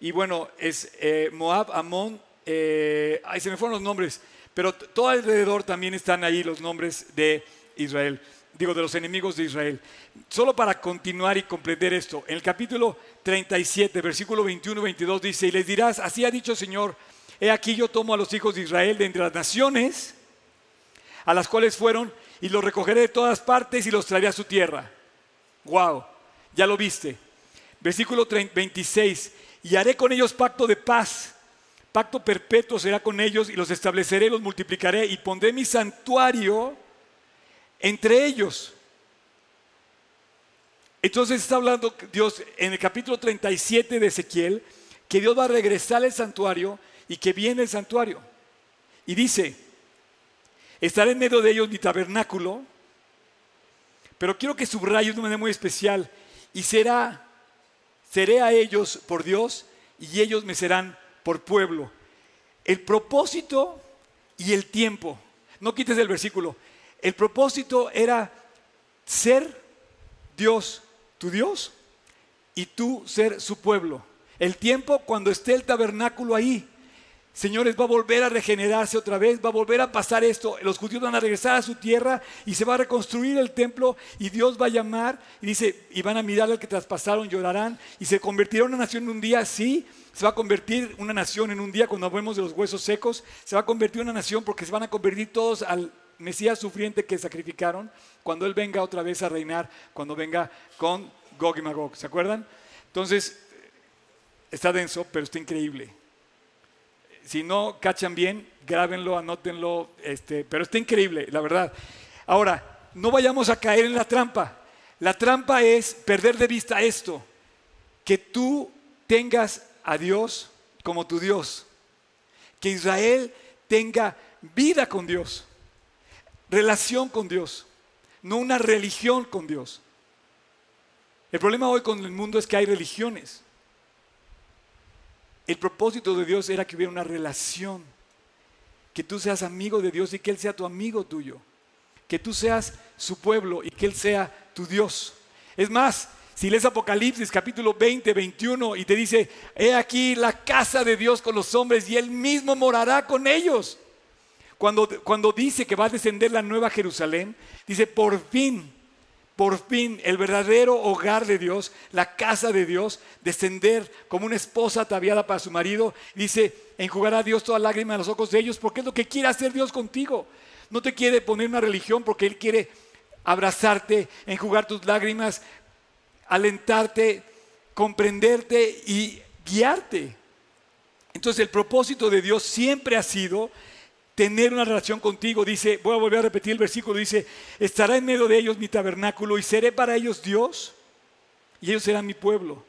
y bueno, es eh, Moab, Amón, eh, ahí se me fueron los nombres, pero todo alrededor también están ahí los nombres de Israel, digo, de los enemigos de Israel. Solo para continuar y comprender esto, en el capítulo 37, versículo 21-22 dice, y les dirás, así ha dicho el Señor, he aquí yo tomo a los hijos de Israel de entre las naciones, a las cuales fueron y los recogeré de todas partes y los traeré a su tierra. Wow, ya lo viste. Versículo 26, y haré con ellos pacto de paz. Pacto perpetuo será con ellos y los estableceré, los multiplicaré y pondré mi santuario entre ellos. Entonces está hablando Dios en el capítulo 37 de Ezequiel que Dios va a regresar al santuario y que viene el santuario. Y dice, estaré en medio de ellos mi tabernáculo, pero quiero que subraye de una manera muy especial, y será, seré a ellos por Dios y ellos me serán por pueblo. El propósito y el tiempo, no quites el versículo, el propósito era ser Dios, tu Dios, y tú ser su pueblo. El tiempo cuando esté el tabernáculo ahí. Señores, va a volver a regenerarse otra vez, va a volver a pasar esto. Los judíos van a regresar a su tierra y se va a reconstruir el templo y Dios va a llamar y dice, y van a mirar al que traspasaron, llorarán y se convertirá una nación en un día, sí, se va a convertir una nación en un día cuando hablemos de los huesos secos, se va a convertir una nación porque se van a convertir todos al Mesías sufriente que sacrificaron cuando Él venga otra vez a reinar, cuando venga con Gog y Magog, ¿se acuerdan? Entonces, está denso, pero está increíble. Si no cachan bien, grábenlo, anótenlo, este, pero está increíble, la verdad. Ahora, no vayamos a caer en la trampa. La trampa es perder de vista esto, que tú tengas a Dios como tu Dios, que Israel tenga vida con Dios, relación con Dios, no una religión con Dios. El problema hoy con el mundo es que hay religiones. El propósito de Dios era que hubiera una relación, que tú seas amigo de Dios y que Él sea tu amigo tuyo, que tú seas su pueblo y que Él sea tu Dios. Es más, si lees Apocalipsis capítulo 20, 21 y te dice, he aquí la casa de Dios con los hombres y Él mismo morará con ellos. Cuando, cuando dice que va a descender la nueva Jerusalén, dice, por fin por fin el verdadero hogar de Dios, la casa de Dios, descender como una esposa ataviada para su marido. Dice, enjugará a Dios toda lágrima de los ojos de ellos, porque es lo que quiere hacer Dios contigo. No te quiere poner una religión porque Él quiere abrazarte, enjugar tus lágrimas, alentarte, comprenderte y guiarte. Entonces el propósito de Dios siempre ha sido tener una relación contigo. Dice, voy a volver a repetir el versículo, dice, estará en medio de ellos mi tabernáculo y seré para ellos Dios y ellos serán mi pueblo.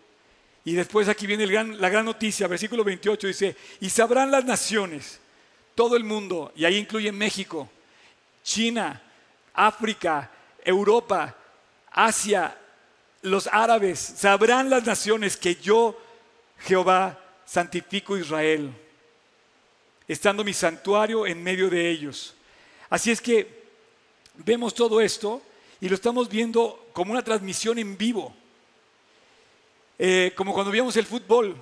Y después aquí viene la gran noticia, versículo 28 dice, y sabrán las naciones, todo el mundo, y ahí incluye México, China, África, Europa, Asia, los árabes, sabrán las naciones que yo, Jehová, santifico Israel estando mi santuario en medio de ellos. Así es que vemos todo esto y lo estamos viendo como una transmisión en vivo. Eh, como cuando veíamos el fútbol.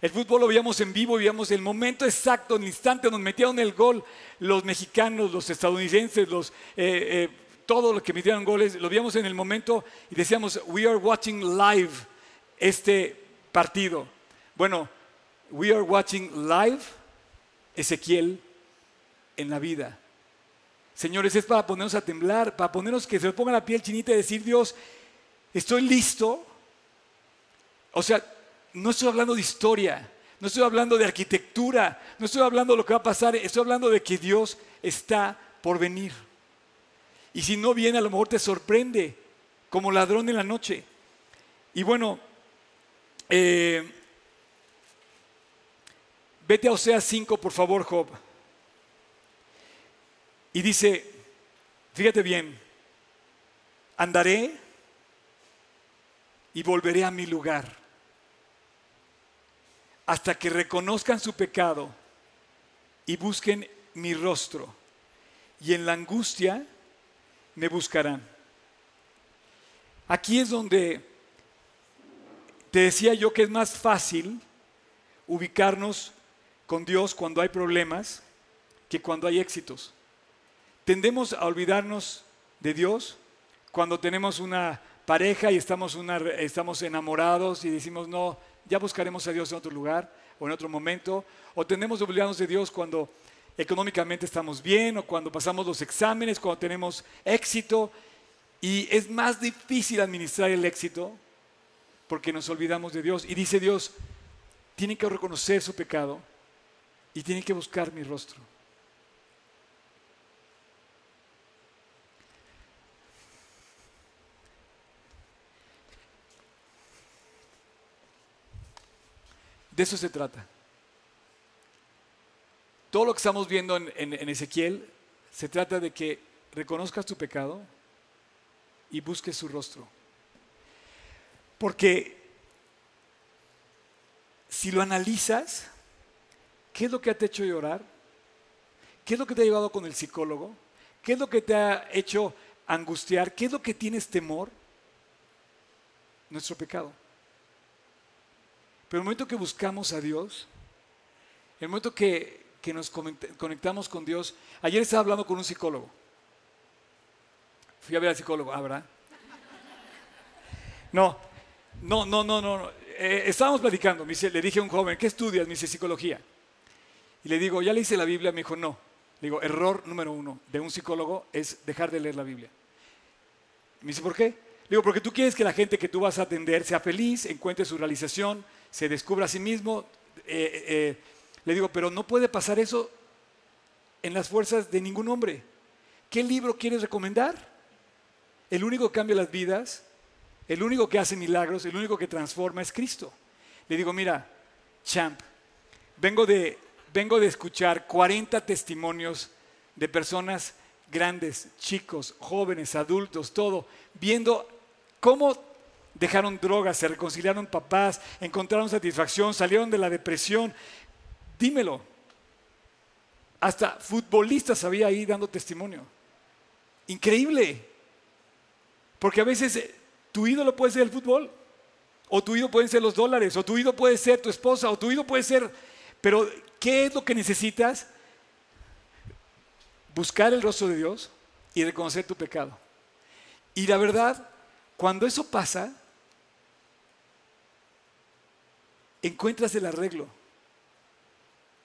El fútbol lo veíamos en vivo, veíamos el momento exacto, el instante donde metieron el gol los mexicanos, los estadounidenses, los, eh, eh, todos los que metieron goles, lo veíamos en el momento y decíamos, we are watching live este partido. Bueno, we are watching live Ezequiel en la vida. Señores, es para ponernos a temblar, para ponernos que se nos ponga la piel chinita y decir, Dios, estoy listo. O sea, no estoy hablando de historia, no estoy hablando de arquitectura, no estoy hablando de lo que va a pasar, estoy hablando de que Dios está por venir. Y si no viene, a lo mejor te sorprende como ladrón en la noche. Y bueno, eh, Vete a Oseas 5, por favor, Job. Y dice, fíjate bien, andaré y volveré a mi lugar hasta que reconozcan su pecado y busquen mi rostro. Y en la angustia me buscarán. Aquí es donde te decía yo que es más fácil ubicarnos con Dios cuando hay problemas que cuando hay éxitos. Tendemos a olvidarnos de Dios cuando tenemos una pareja y estamos, estamos enamorados y decimos, no, ya buscaremos a Dios en otro lugar o en otro momento. O tendemos a olvidarnos de Dios cuando económicamente estamos bien o cuando pasamos los exámenes, cuando tenemos éxito. Y es más difícil administrar el éxito porque nos olvidamos de Dios. Y dice Dios, tienen que reconocer su pecado y tiene que buscar mi rostro. De eso se trata. Todo lo que estamos viendo en, en, Ezequiel se trata de que reconozcas tu pecado y busques su rostro. Porque si lo analizas, ¿qué es lo que te ha hecho llorar? ¿Qué es lo que te ha llevado con el psicólogo? ¿Qué es lo que te ha hecho angustiar? ¿Qué es lo que tienes temor? Nuestro pecado. Pero el momento que buscamos a Dios, el momento que, nos conectamos con Dios, ayer estaba hablando con un psicólogo. Fui a ver al psicólogo, ¿ah? No, no, no, no, no. Eh, estábamos platicando, le dije a un joven, ¿qué estudias? Me dice, psicología. Le digo, ¿ya le hice la Biblia? Me dijo, no. Le digo, error número uno de un psicólogo es dejar de leer la Biblia. Me dice, ¿por qué? Le digo, porque tú quieres que la gente que tú vas a atender sea feliz, encuentre su realización, se descubra a sí mismo. Eh, eh, le digo, pero no puede pasar eso en las fuerzas de ningún hombre. ¿Qué libro quieres recomendar? El único que cambia las vidas, el único que hace milagros, el único que transforma es Cristo. Le digo, mira, champ, vengo de vengo de escuchar 40 testimonios de personas grandes, chicos, jóvenes, adultos, todo, viendo cómo dejaron drogas, se reconciliaron papás, encontraron satisfacción, salieron de la depresión. Dímelo. Hasta futbolistas había ahí dando testimonio. Increíble. Porque a veces eh, tu ídolo puede ser el fútbol, o tu ídolo pueden ser los dólares, o tu ídolo puede ser tu esposa, o tu ídolo puede ser... Pero ¿Qué es lo que necesitas? Buscar el rostro de Dios y reconocer tu pecado. Y la verdad, cuando eso pasa, encuentras el arreglo,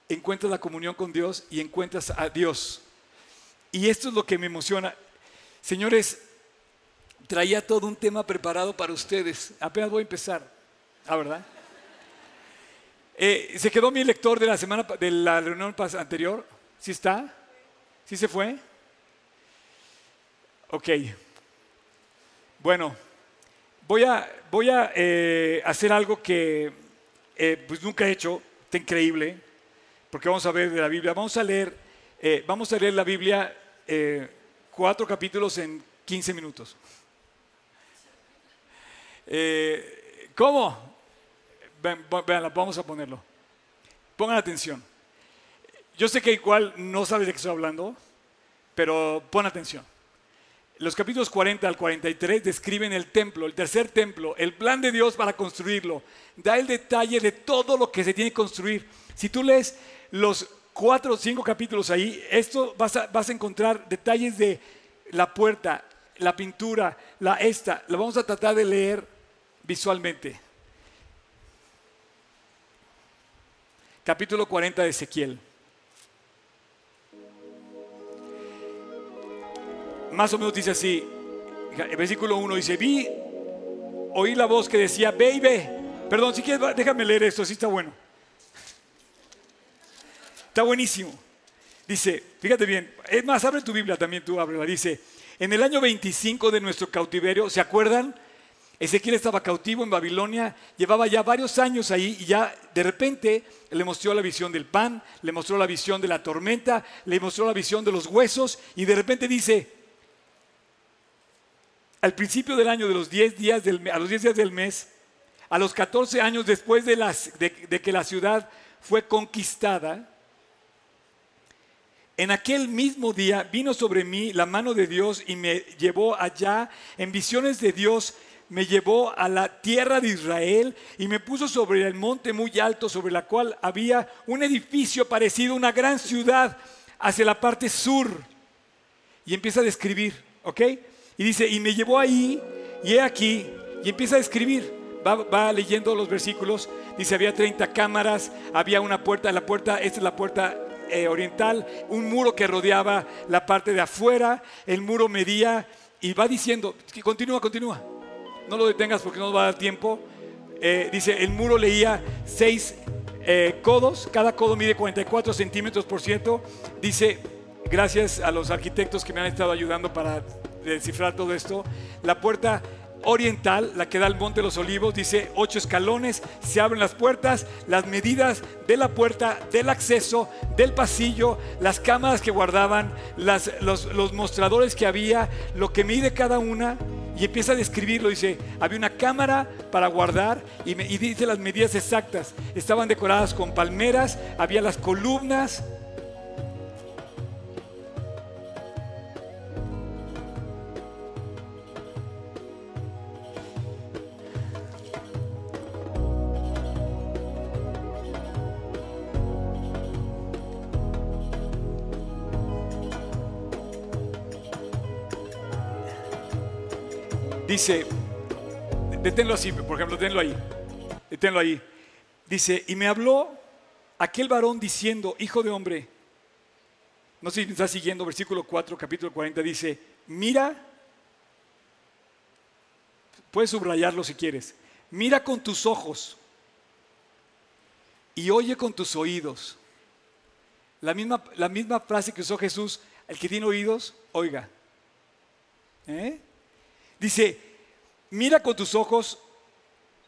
encuentras la comunión con Dios y encuentras a Dios. Y esto es lo que me emociona. Señores, traía todo un tema preparado para ustedes. Apenas voy a empezar. ¿Ah, verdad? Eh, ¿Se quedó mi lector de la semana de la reunión anterior? ¿Sí está? ¿Sí se fue? Ok. Bueno, voy a, voy a eh, hacer algo que eh, pues nunca he hecho, está increíble, porque vamos a ver de la Biblia. Vamos a leer, vamos a leer la Biblia cuatro capítulos en 15 minutos. ¿Cómo? Vamos a ponerlo. Pongan atención. Yo sé que igual no sabes de qué estoy hablando, pero pon atención. Los capítulos 40 al 43 describen el templo, el tercer templo, el plan de Dios para construirlo. Da el detalle de todo lo que se tiene que construir. Si tú lees los cuatro o cinco capítulos ahí, esto vas a, vas a encontrar detalles de la puerta, la pintura, la esta. Lo vamos a tratar de leer visualmente. Capítulo 40 de Ezequiel. Más o menos dice así, el versículo 1 dice, vi, oí la voz que decía, baby, perdón, si quieres, déjame leer esto, sí está bueno. Está buenísimo. Dice, fíjate bien, es más, abre tu Biblia también, tú ábrela. Dice, en el año 25 de nuestro cautiverio, ¿se acuerdan? Ezequiel estaba cautivo en Babilonia, llevaba ya varios años ahí y ya de repente le mostró la visión del pan, le mostró la visión de la tormenta, le mostró la visión de los huesos y de repente dice, al principio del año de los 10 días del, a los 10 días del mes, a los 14 años después de, las, de que la ciudad fue conquistada, en aquel mismo día vino sobre mí la mano de Dios y me llevó allá en visiones de Dios me llevó a la tierra de Israel y me puso sobre el monte muy alto sobre la cual había un edificio parecido a una gran ciudad hacia la parte sur. Y empieza a describir, ¿ok? Y dice, y me llevó ahí, y he aquí, y empieza a describir. Va, leyendo los versículos. Dice, había 30 cámaras, había una puerta, la puerta, esta es la puerta eh, oriental, un muro que rodeaba la parte de afuera, el muro medía, y va diciendo, continúa, continúa no lo detengas porque no nos va a dar tiempo. Eh, dice, el muro leía seis eh, codos, cada codo mide 44 centímetros por ciento. Dice, gracias a los arquitectos que me han estado ayudando para descifrar todo esto, la puerta oriental, la que da al monte de los olivos, dice ocho escalones, se abren las puertas, las medidas de la puerta, del acceso, del pasillo, las cámaras que guardaban, las, los, los mostradores que había, lo que mide cada una. Y empieza a describirlo, dice, había una cámara para guardar y, me- dice las medidas exactas. Estaban decoradas con palmeras, había las columnas, Dice, deténlo así, por ejemplo, deténlo ahí. Deténlo ahí. Dice, y me habló aquel varón diciendo, hijo de hombre, no sé si me está siguiendo, versículo 4, capítulo 40, dice, mira, puedes subrayarlo si quieres, mira con tus ojos y oye con tus oídos. La misma, la misma frase que usó Jesús, el que tiene oídos, oiga. ¿Eh? Dice, mira con tus ojos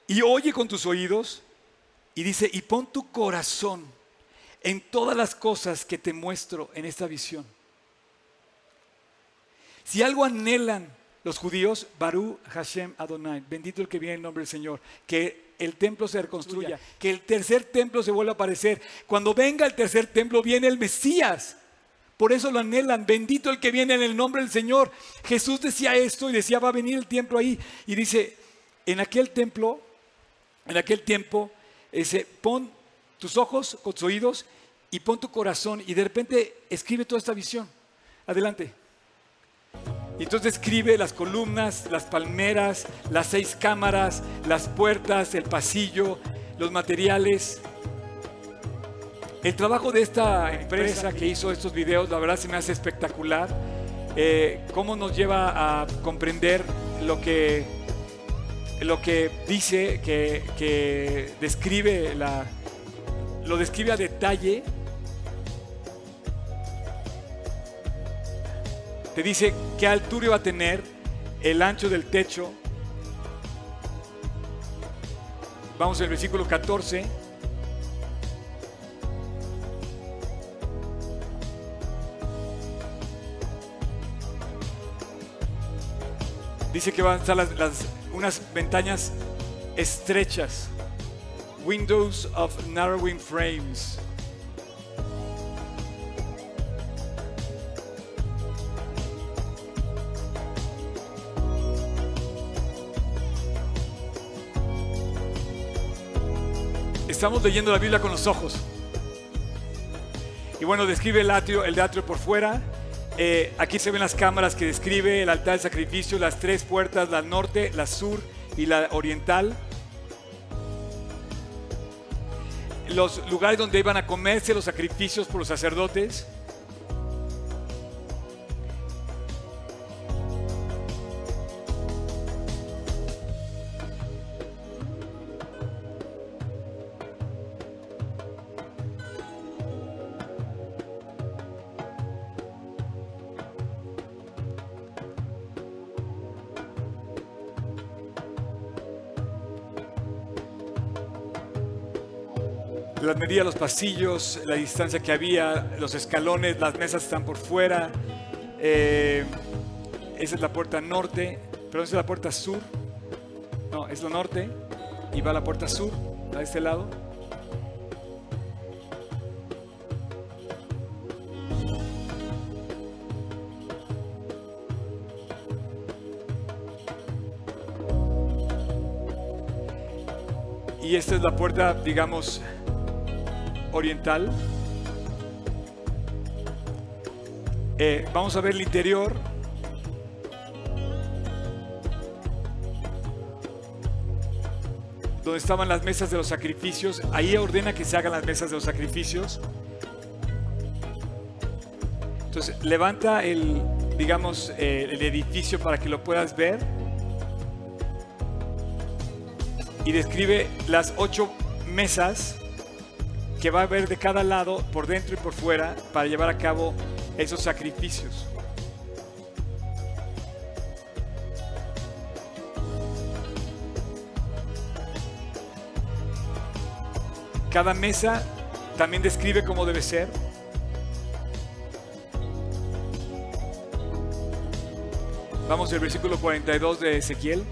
y oye con tus oídos. Y dice, y pon tu corazón en todas las cosas que te muestro en esta visión. Si algo anhelan los judíos, Baru Hashem Adonai, bendito el que viene en nombre del Señor, que el templo se reconstruya, que el tercer templo se vuelva a aparecer. Cuando venga el tercer templo, viene el Mesías. Por eso lo anhelan. Bendito el que viene en el nombre del Señor. Jesús decía esto y decía, va a venir el tiempo ahí. Y dice, en aquel templo, en aquel tiempo, dice, pon tus ojos con tus oídos y pon tu corazón. Y de repente escribe toda esta visión. Adelante. Y entonces escribe las columnas, las palmeras, las seis cámaras, las puertas, el pasillo, los materiales. El trabajo de esta empresa que hizo estos videos, la verdad se me hace espectacular. Eh, cómo nos lleva a comprender lo que, lo que dice, que, que describe la, lo describe a detalle. Te dice qué altura va a tener, el ancho del techo. Vamos al versículo 14. Dice que van a estar unas ventanas estrechas. Windows of narrowing frames. Estamos leyendo la Biblia con los ojos. Y bueno, describe el atrio, el atrio por fuera. Eh, aquí se ven las cámaras que describe el altar de sacrificio, las tres puertas, la norte, la sur y la oriental. Los lugares donde iban a comerse los sacrificios por los sacerdotes. Medidas, los pasillos, la distancia que había, los escalones, las mesas están por fuera. Eh, esa es la puerta norte, pero es la puerta sur. No, es la norte y va la puerta sur, a este lado. Y esta es la puerta, digamos, oriental. Eh, vamos a ver el interior. Donde estaban las mesas de los sacrificios. Ahí ordena que se hagan las mesas de los sacrificios. Entonces levanta el, digamos, eh, el edificio para que lo puedas ver. Y describe las ocho mesas que va a haber de cada lado, por dentro y por fuera, para llevar a cabo esos sacrificios. Cada mesa también describe cómo debe ser. Vamos al versículo 42 de Ezequiel.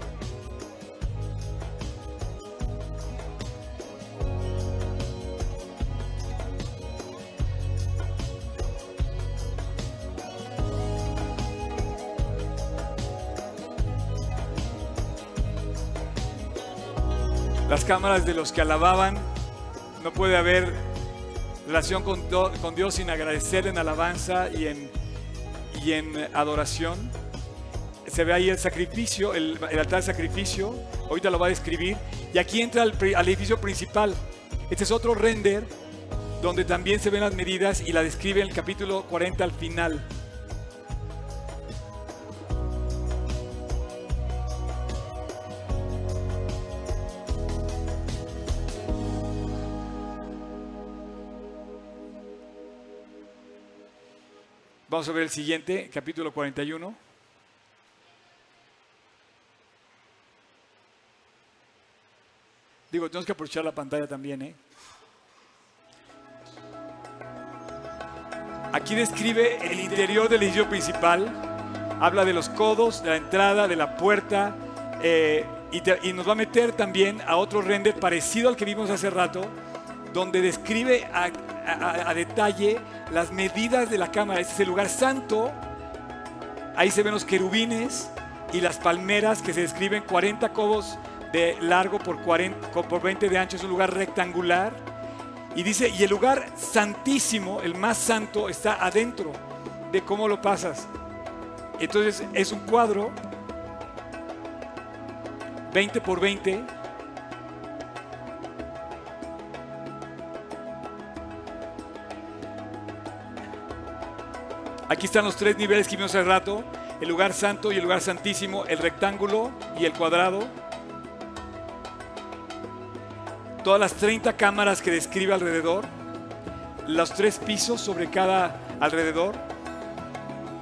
Cámaras de los que alababan, no puede haber relación con, con Dios sin agradecer en alabanza y en, y en adoración se ve ahí el sacrificio, el, altar de sacrificio, ahorita lo va a describir, y aquí entra al, edificio principal. Este es otro render donde también se ven las medidas y la describe en el capítulo 40 al final. Vamos a ver el siguiente, capítulo 41. Digo, tenemos que aprovechar la pantalla también, ¿eh? Aquí describe el interior del edificio principal. Habla de los codos, de la entrada, de la puerta. Eh, y, nos va a meter también a otro render parecido al que vimos hace rato, donde describe a, detalle las medidas de la cámara. Este es el lugar santo. Ahí se ven los querubines y las palmeras que se describen 40 codos de largo por, 40, por 20 de ancho, es un lugar rectangular. Y dice, y el lugar santísimo, el más santo, está adentro de cómo lo pasas. Entonces es un cuadro 20 por 20. Aquí están los tres niveles que vimos hace rato, el lugar santo y el lugar santísimo, el rectángulo y el cuadrado. todas las 30 cámaras que describe alrededor, los tres pisos sobre cada alrededor,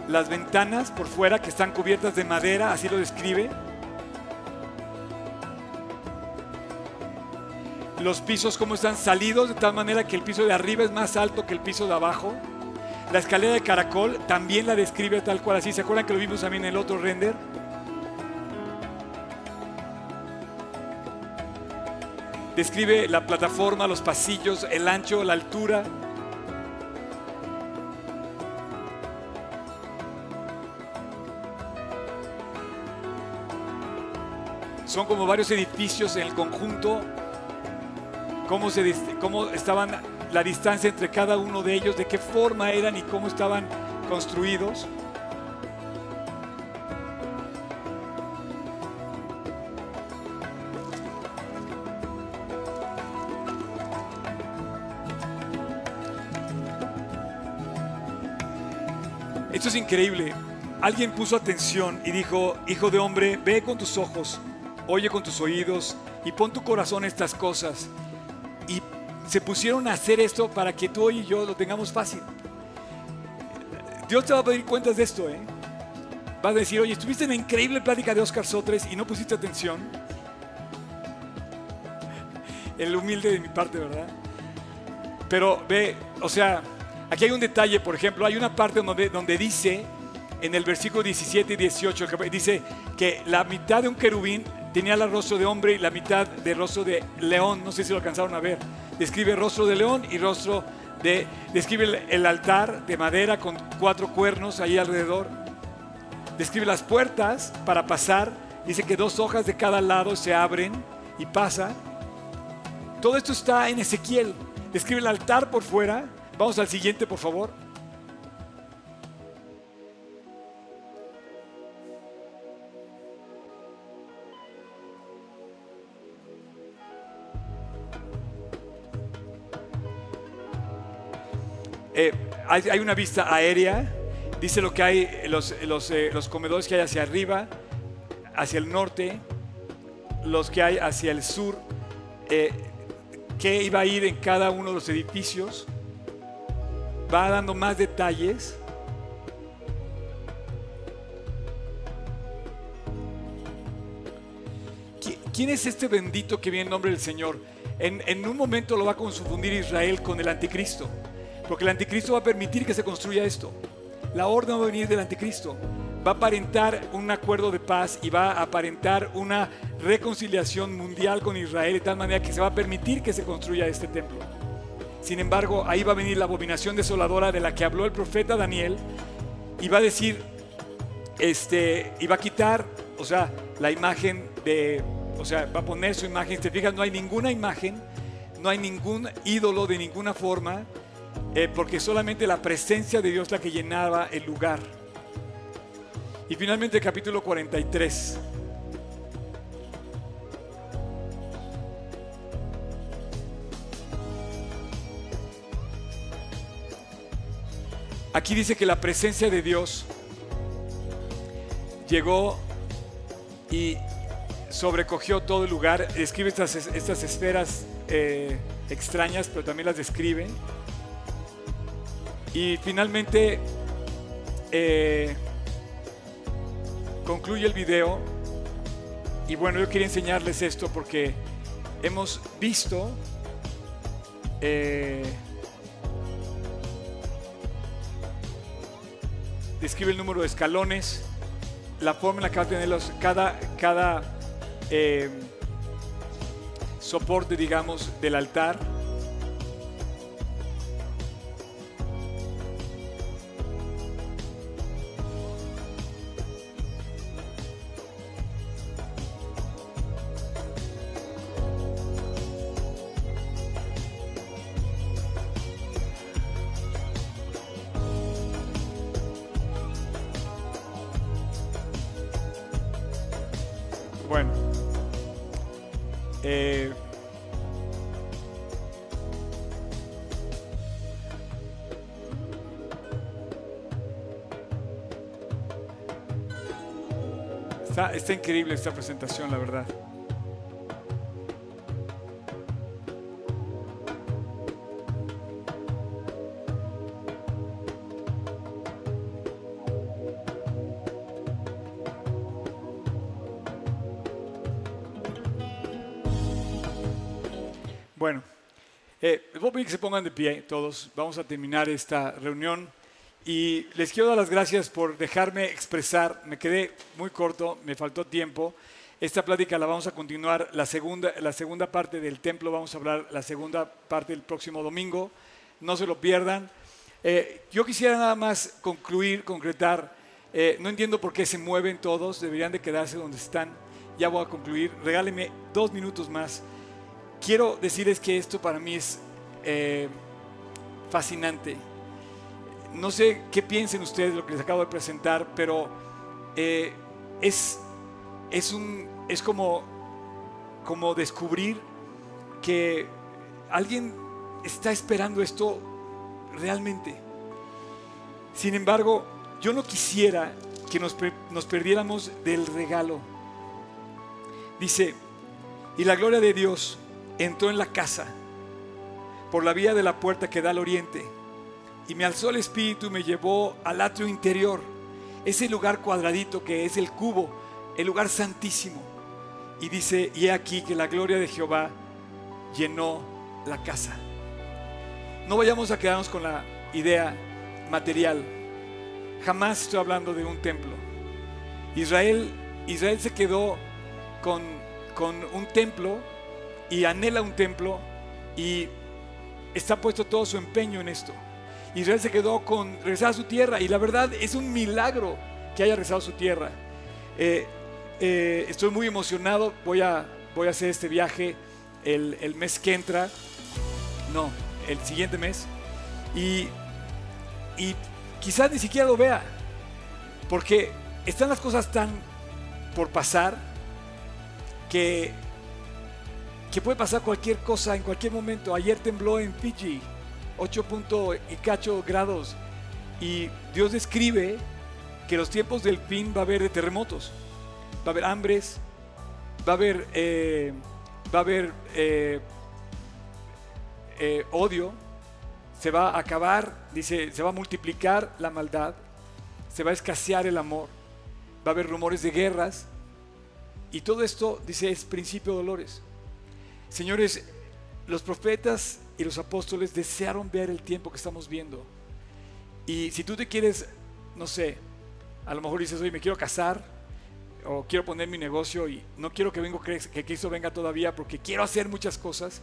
las ventanas por fuera que están cubiertas de madera, así lo describe. Los pisos como están salidos de tal manera que el piso de arriba es más alto que el piso de abajo. La escalera de caracol también la describe tal cual así. ¿Se acuerdan que lo vimos también en el otro render? describe la plataforma, los pasillos, el ancho, la altura. Son como varios edificios en el conjunto, cómo, se, cómo estaban la distancia entre cada uno de ellos, de qué forma eran y cómo estaban construidos. Esto es increíble. Alguien puso atención y dijo, hijo de hombre, ve con tus ojos, oye con tus oídos y pon tu corazón estas cosas. Se pusieron a hacer esto para que tú y yo lo tengamos fácil. Dios te va a pedir cuentas de esto, ¿eh? Vas a decir, oye, estuviste en la increíble plática de Oscar Sotres y no pusiste atención. El humilde de mi parte, ¿verdad? Pero ve, o sea, Aquí hay un detalle, por ejemplo, hay una parte donde, donde dice, en el versículo 17 y 18, dice que la mitad de un querubín tenía el rostro de hombre y la mitad de rostro de león. No sé si lo alcanzaron a ver. Describe rostro de león y rostro de... Describe el, altar de madera con cuatro cuernos ahí alrededor. Describe las puertas para pasar. Dice que dos hojas de cada lado se abren y pasa. Todo esto está en Ezequiel. Describe el altar por fuera Vamos al siguiente, por favor. Eh, hay, una vista aérea, dice lo que hay, los, eh, los, comedores que hay hacia arriba, hacia el norte, los que hay hacia el sur, eh, que iba a ir en cada uno de los edificios va dando más detalles. ¿Quién es este bendito que viene en nombre del Señor? en, en un momento lo va a confundir Israel con el anticristo, porque el anticristo va a permitir que se construya esto. La orden va a venir del anticristo va a aparentar un acuerdo de paz y va a aparentar una reconciliación mundial con Israel de tal manera que se va a permitir que se construya este templo. Sin embargo, ahí va a venir la abominación desoladora de la que habló el profeta Daniel y va a decir, este, y va a quitar, o sea, la imagen de, o sea, va a poner su imagen. Si te fijas, no hay ninguna imagen, no hay ningún ídolo de ninguna forma, eh, porque solamente la presencia de Dios la que llenaba el lugar. Y finalmente capítulo 43. Aquí dice que la presencia de Dios llegó y sobrecogió todo el lugar. Describe estas, estas esferas eh, extrañas, pero también las describe. Y finalmente eh, concluye el video. Y bueno, yo quería enseñarles esto porque hemos visto eh, describe el número de escalones, la forma en la que va a tener los, cada, cada eh, soporte, digamos, del altar. Está, increíble esta presentación, la verdad. Bueno, eh, voy a pedir que se pongan de pie todos. Vamos a terminar esta reunión y les quiero dar las gracias por dejarme expresar. Me quedé muy corto, me faltó tiempo. Esta plática la vamos a continuar, la segunda, la segunda parte del templo, vamos a hablar la segunda parte el próximo domingo. No se lo pierdan. Eh, yo quisiera nada más concluir, concretar. Eh, no entiendo por qué se mueven todos, deberían de quedarse donde están. Ya voy a concluir. Regáleme dos minutos más quiero decirles que esto para mí es eh, fascinante. No sé qué piensen ustedes de lo que les acabo de presentar, pero eh, es, es, un, es como, como descubrir que alguien está esperando esto realmente. Sin embargo, yo no quisiera que nos, nos perdiéramos del regalo. Dice, y la gloria de Dios entró en la casa por la vía de la puerta que da al oriente y me alzó el espíritu y me llevó al atrio interior, ese lugar cuadradito que es el cubo, el lugar santísimo. Y dice, y he aquí que la gloria de Jehová llenó la casa. No vayamos a quedarnos con la idea material. Jamás estoy hablando de un templo. Israel, Israel se quedó con, con un templo y anhela un templo y está puesto todo su empeño en esto. Israel se quedó con regresar a su tierra y la verdad es un milagro que haya regresado a su tierra. Eh, eh, estoy muy emocionado, voy a, voy a hacer este viaje el, el, mes que entra, no, el siguiente mes, y, y quizás ni siquiera lo vea, porque están las cosas tan por pasar que que puede pasar cualquier cosa en cualquier momento. Ayer tembló en Fiji, 8 y cacho grados. Y Dios describe que los tiempos del fin va a haber terremotos, va a haber hambres, va a haber, eh, va a haber eh, eh, odio, se va a acabar, dice, se va a multiplicar la maldad, se va a escasear el amor, va a haber rumores de guerras. Y todo esto, dice, es principio de dolores. Señores, los profetas y los apóstoles desearon ver el tiempo que estamos viendo. Y si tú te quieres, no sé, a lo mejor dices, oye, me quiero casar o quiero poner mi negocio y no quiero que, vengo, que Cristo venga todavía porque quiero hacer muchas cosas.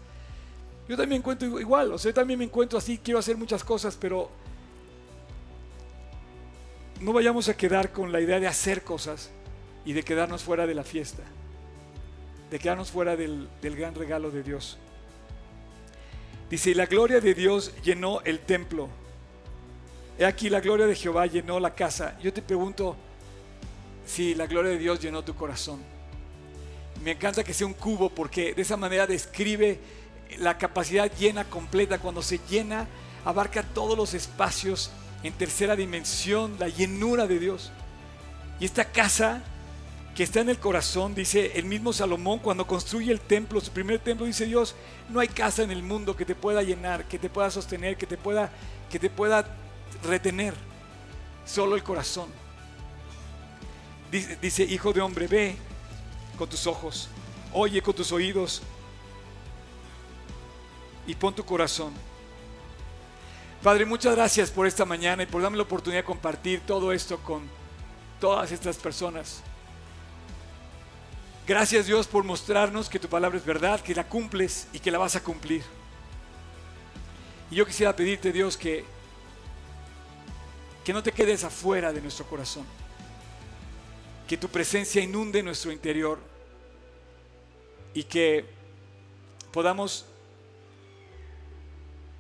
Yo también encuentro igual, o sea, yo también me encuentro así, quiero hacer muchas cosas, pero no vayamos a quedar con la idea de hacer cosas y de quedarnos fuera de la fiesta, de quedarnos fuera del, del gran regalo de Dios. Dice, y la gloria de Dios llenó el templo. He aquí la gloria de Jehová llenó la casa. Yo te pregunto si la gloria de Dios llenó tu corazón. Me encanta que sea un cubo porque de esa manera describe la capacidad llena completa. Cuando se llena, abarca todos los espacios en tercera dimensión, la llenura de Dios. Y esta casa que está en el corazón, dice el mismo Salomón cuando construye el templo, su primer templo, dice Dios, no hay casa en el mundo que te pueda llenar, que te pueda sostener, que te pueda, que te pueda retener, solo el corazón. Dice, dice, hijo de hombre, ve con tus ojos, oye con tus oídos y pon tu corazón Padre, muchas gracias por esta mañana y por darme la oportunidad de compartir todo esto con todas estas personas. Gracias Dios por mostrarnos que tu palabra es verdad, que la cumples y que la vas a cumplir. Y yo quisiera pedirte Dios que, que no te quedes afuera de nuestro corazón, que tu presencia inunde nuestro interior y que podamos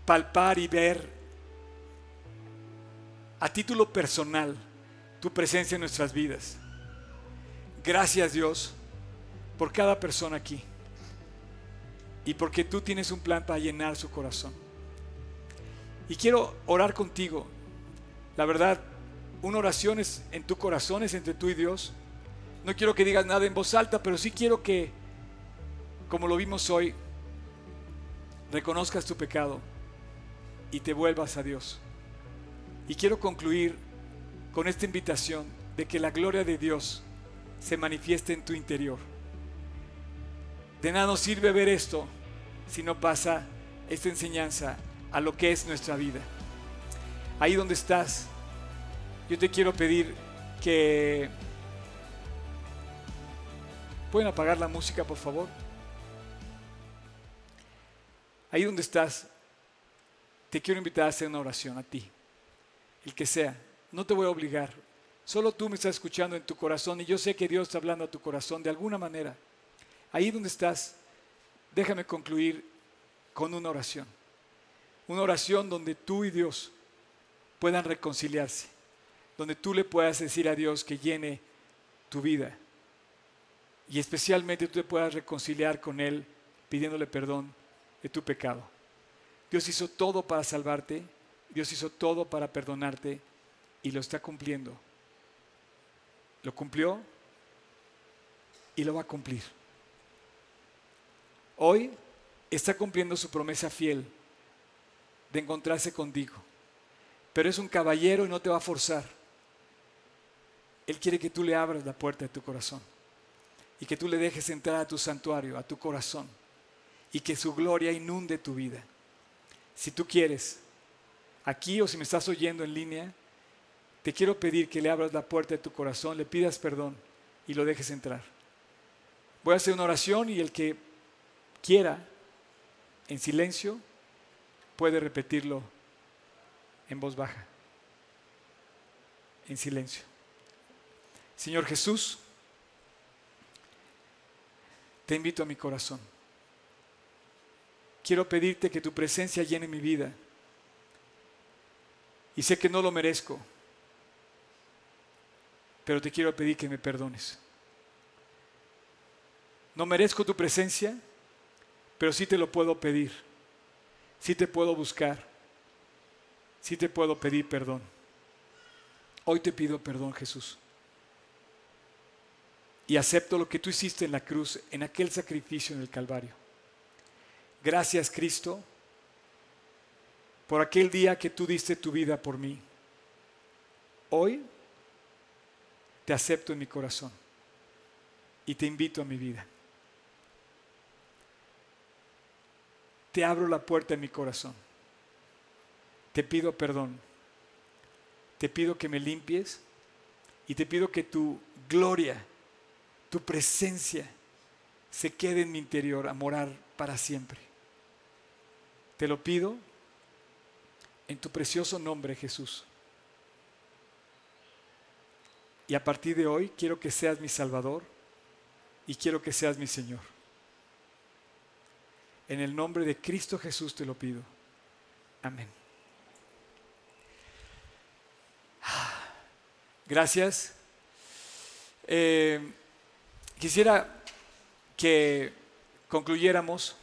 palpar y ver a título personal tu presencia en nuestras vidas. Gracias Dios por cada persona aquí y porque tú tienes un plan para llenar su corazón. Y quiero orar contigo. La verdad, una oración es en tu corazón, es entre tú y Dios. No quiero que digas nada en voz alta, pero sí quiero que, como lo vimos hoy, reconozcas tu pecado y te vuelvas a Dios. Y quiero concluir con esta invitación de que la gloria de Dios se manifieste en tu interior. De nada nos sirve ver esto si no pasa esta enseñanza a lo que es nuestra vida. Ahí donde estás, yo te quiero pedir que... ¿Pueden apagar la música, por favor? Ahí donde estás, te quiero invitar a hacer una oración a ti el que sea. No te voy a obligar. Solo tú me estás escuchando en tu corazón y yo sé que Dios está hablando a tu corazón de alguna manera. Ahí donde estás, déjame concluir con una oración. Una oración donde tú y Dios puedan reconciliarse. Donde tú le puedas decir a Dios que llene tu vida. Y especialmente tú te puedas reconciliar con Él pidiéndole perdón de tu pecado. Dios hizo todo para salvarte Dios hizo todo para perdonarte y lo está cumpliendo. Lo cumplió y lo va a cumplir. Hoy está cumpliendo su promesa fiel de encontrarse contigo. Pero es un caballero y no te va a forzar. Él quiere que tú le abras la puerta de tu corazón y que tú le dejes entrar a tu santuario, a tu corazón y que su gloria inunde tu vida. Si tú quieres, aquí o si me estás oyendo en línea, te quiero pedir que le abras la puerta de tu corazón, le pidas perdón y lo dejes entrar. Voy a hacer una oración y el que quiera, en silencio, puede repetirlo en voz baja, en silencio. Señor Jesús, te invito a mi corazón. Quiero pedirte que tu presencia llene mi vida y sé que no lo merezco, pero te quiero pedir que me perdones. No merezco tu presencia, pero sí te lo puedo pedir. Sí te puedo buscar. Sí te puedo pedir perdón. Hoy te pido perdón, Jesús. Y acepto lo que tú hiciste en la cruz, en aquel sacrificio en el Calvario. Gracias, Cristo por aquel día que tú diste tu vida por mí. Hoy te acepto en mi corazón y te invito a mi vida. Te abro la puerta en mi corazón. Te pido perdón. Te pido que me limpies y te pido que tu gloria, tu presencia, se quede en mi interior a morar para siempre. Te lo pido en tu precioso nombre, Jesús. Y a partir de hoy quiero que seas mi Salvador y quiero que seas mi Señor. En el nombre de Cristo Jesús te lo pido. Amén. Gracias. Eh, quisiera que concluyéramos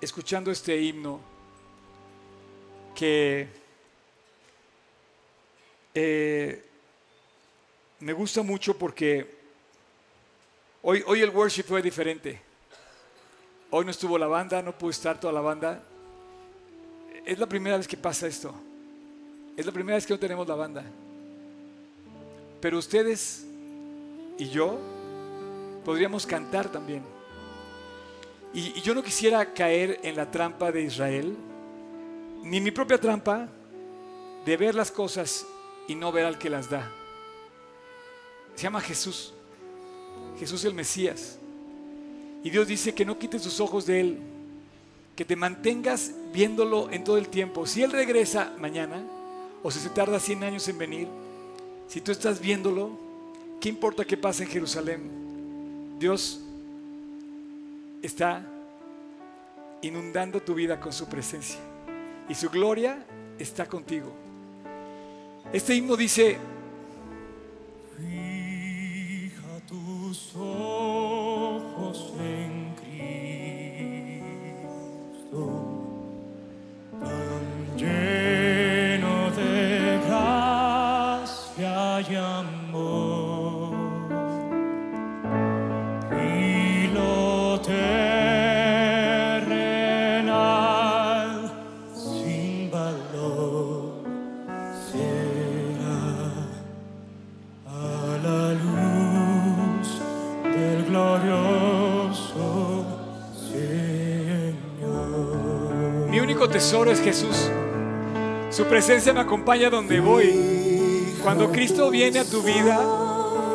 escuchando este himno que eh, me gusta mucho porque hoy, hoy el worship fue diferente. Hoy no estuvo la banda, no pudo estar toda la banda. Es la primera vez que pasa esto. Es la primera vez que no tenemos la banda. Pero ustedes y yo podríamos cantar también. Y, yo no quisiera caer en la trampa de Israel, ni mi propia trampa de ver las cosas y no ver al que las da. Se llama Jesús, Jesús el Mesías. Y Dios dice que no quites tus ojos de Él, que te mantengas viéndolo en todo el tiempo. Si Él regresa mañana, o si se tarda 100 años en venir, si tú estás viéndolo, ¿qué importa qué pasa en Jerusalén? Dios está inundando tu vida con su presencia y su gloria está contigo. Este himno dice, mi único tesoro es Jesús. Su presencia me acompaña donde voy. Cuando Cristo viene a tu vida,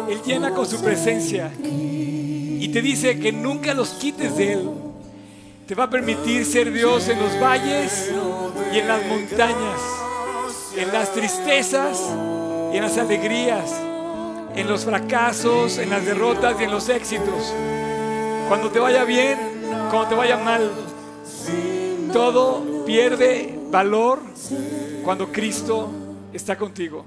Él llena con su presencia y te dice que nunca los quites de Él. Te va a permitir ser Dios en los valles y en las montañas, en las tristezas y en las alegrías, en los fracasos, en las derrotas y en los éxitos. Cuando te vaya bien, cuando te vaya mal, todo pierde valor cuando Cristo está contigo.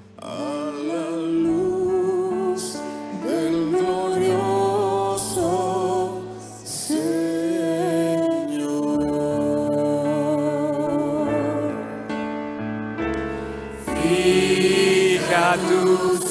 Fija tus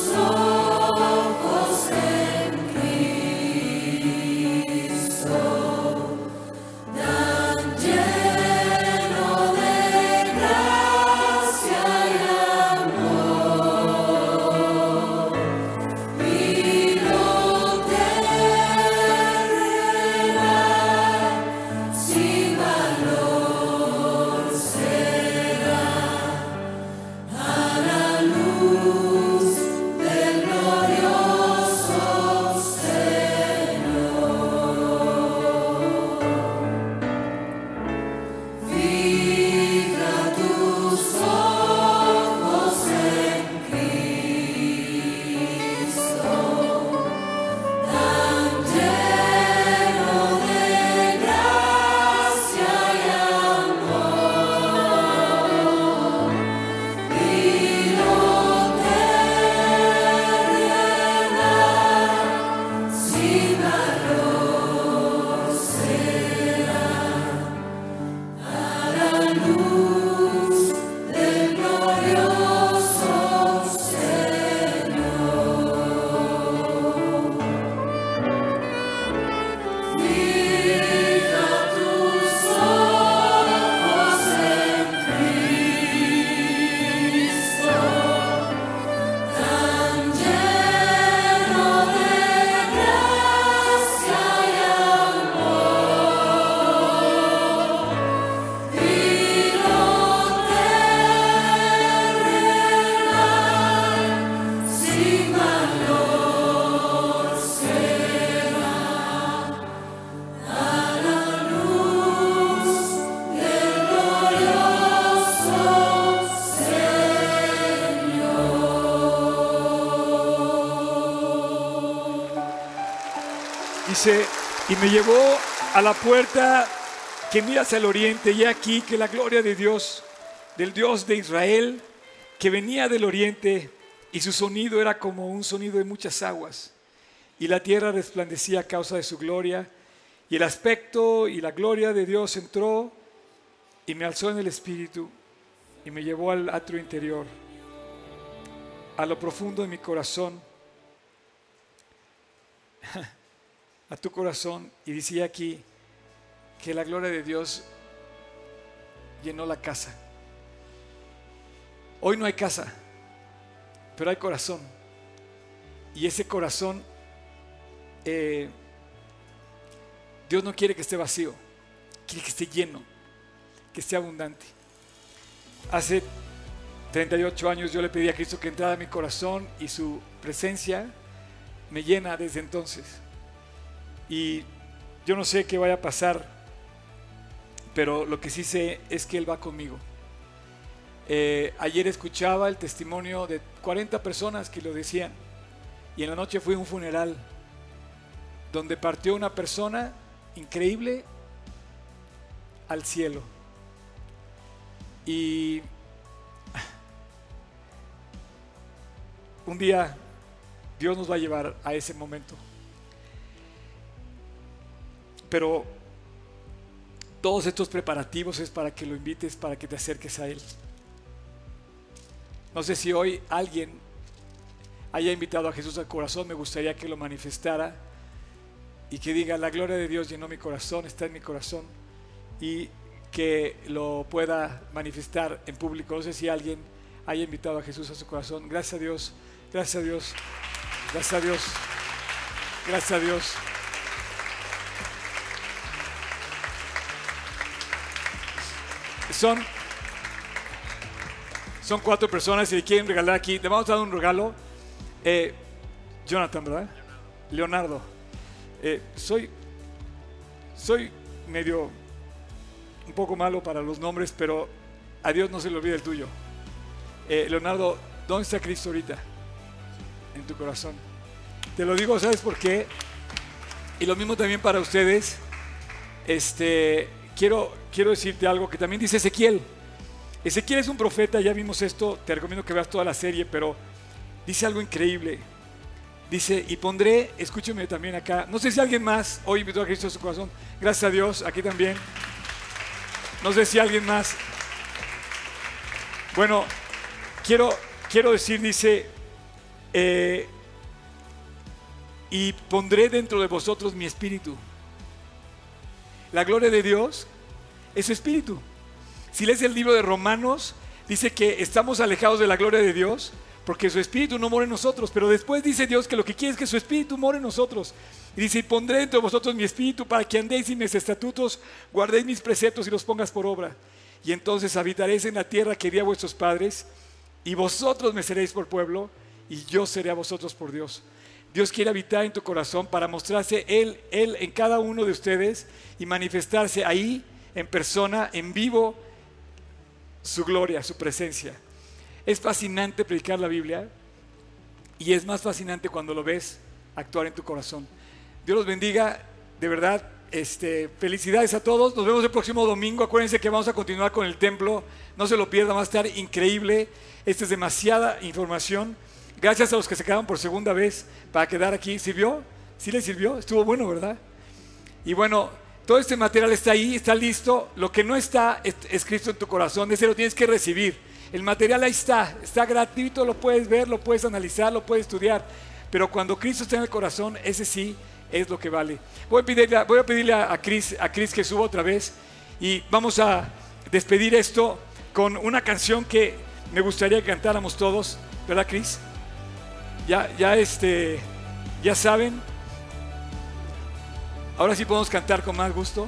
y me llevó a la puerta que mira hacia el oriente, y aquí que la gloria de Dios, del Dios de Israel, que venía del oriente, y su sonido era como un sonido de muchas aguas, y la tierra resplandecía a causa de su gloria, y el aspecto y la gloria de Dios entró y me alzó en el espíritu y me llevó al atrio interior, a lo profundo de mi corazón, a tu corazón, y decía aquí que la gloria de Dios llenó la casa. Hoy no hay casa, pero hay corazón. Y ese corazón, eh, Dios no quiere que esté vacío, quiere que esté lleno, que esté abundante. Hace 38 años yo le pedí a Cristo que entrara a mi corazón y su presencia me llena desde entonces. Y yo no sé qué vaya a pasar, pero lo que sí sé es que Él va conmigo. Eh, ayer escuchaba el testimonio de 40 personas que lo decían y en la noche fue un funeral donde partió una persona increíble al cielo. Y un día Dios nos va a llevar a ese momento. Pero todos estos preparativos es para que lo invites, para que te acerques a Él. No sé si hoy alguien haya invitado a Jesús al corazón, me gustaría que lo manifestara y que diga, la gloria de Dios llenó mi corazón, está en mi corazón, y que lo pueda manifestar en público. No sé si alguien haya invitado a Jesús a su corazón. Gracias a Dios, gracias a Dios, gracias a Dios, gracias a Dios. Son, son cuatro personas y le quieren regalar aquí. Le vamos a dar un regalo. Eh, Jonathan, ¿verdad? Leonardo. Eh, soy, soy medio un poco malo para los nombres, pero a Dios no se le olvida el tuyo. Eh, Leonardo, ¿dónde está Cristo ahorita? En tu corazón. Te lo digo, ¿sabes por qué? Y lo mismo también para ustedes. Este, quiero, quiero decirte algo que también dice Ezequiel. Ezequiel es un profeta, ya vimos esto, te recomiendo que veas toda la serie, pero dice algo increíble. Dice, y pondré, escúcheme también acá, no sé si alguien más hoy invitó a Cristo a su corazón, gracias a Dios, aquí también. No sé si alguien más. Bueno, quiero, quiero decir, dice, eh, y pondré dentro de vosotros mi espíritu. La gloria de Dios es su espíritu. Si lees el libro de Romanos, dice que estamos alejados de la gloria de Dios porque su espíritu no mora en nosotros. Pero después dice Dios que lo que quiere es que su espíritu more en nosotros. Y dice, y pondré entre vosotros mi espíritu para que andéis en mis estatutos, guardéis mis preceptos y los pongas por obra. Y entonces habitaréis en la tierra que di a vuestros padres, y vosotros me seréis por pueblo, y yo seré a vosotros por Dios. Dios quiere habitar en tu corazón para mostrarse Él, Él en cada uno de ustedes y manifestarse ahí, en persona, en vivo, su gloria, su presencia. Es fascinante predicar la Biblia y es más fascinante cuando lo ves actuar en tu corazón. Dios los bendiga, de verdad, este, felicidades a todos. Nos vemos el próximo domingo. Acuérdense que vamos a continuar con el templo. No se lo pierdan, va a estar increíble. Esta es demasiada información. Gracias a los que se quedaron por segunda vez para quedar aquí. ¿Sirvió? ¿Sí les sirvió? Estuvo bueno, ¿verdad? Y bueno, todo este material está ahí, está listo. Lo que no está escrito en tu corazón, ese lo tienes que recibir. El material ahí está, está gratuito, lo puedes ver, lo puedes analizar, lo puedes estudiar. Pero cuando Cristo está en el corazón, ese sí es lo que vale. Voy a pedirle, voy a, pedirle a, Chris, a Chris que suba otra vez y vamos a despedir esto con una canción que me gustaría que cantáramos todos, ¿verdad, Chris? Ya, ya, este, ya saben. Ahora sí podemos cantar con más gusto.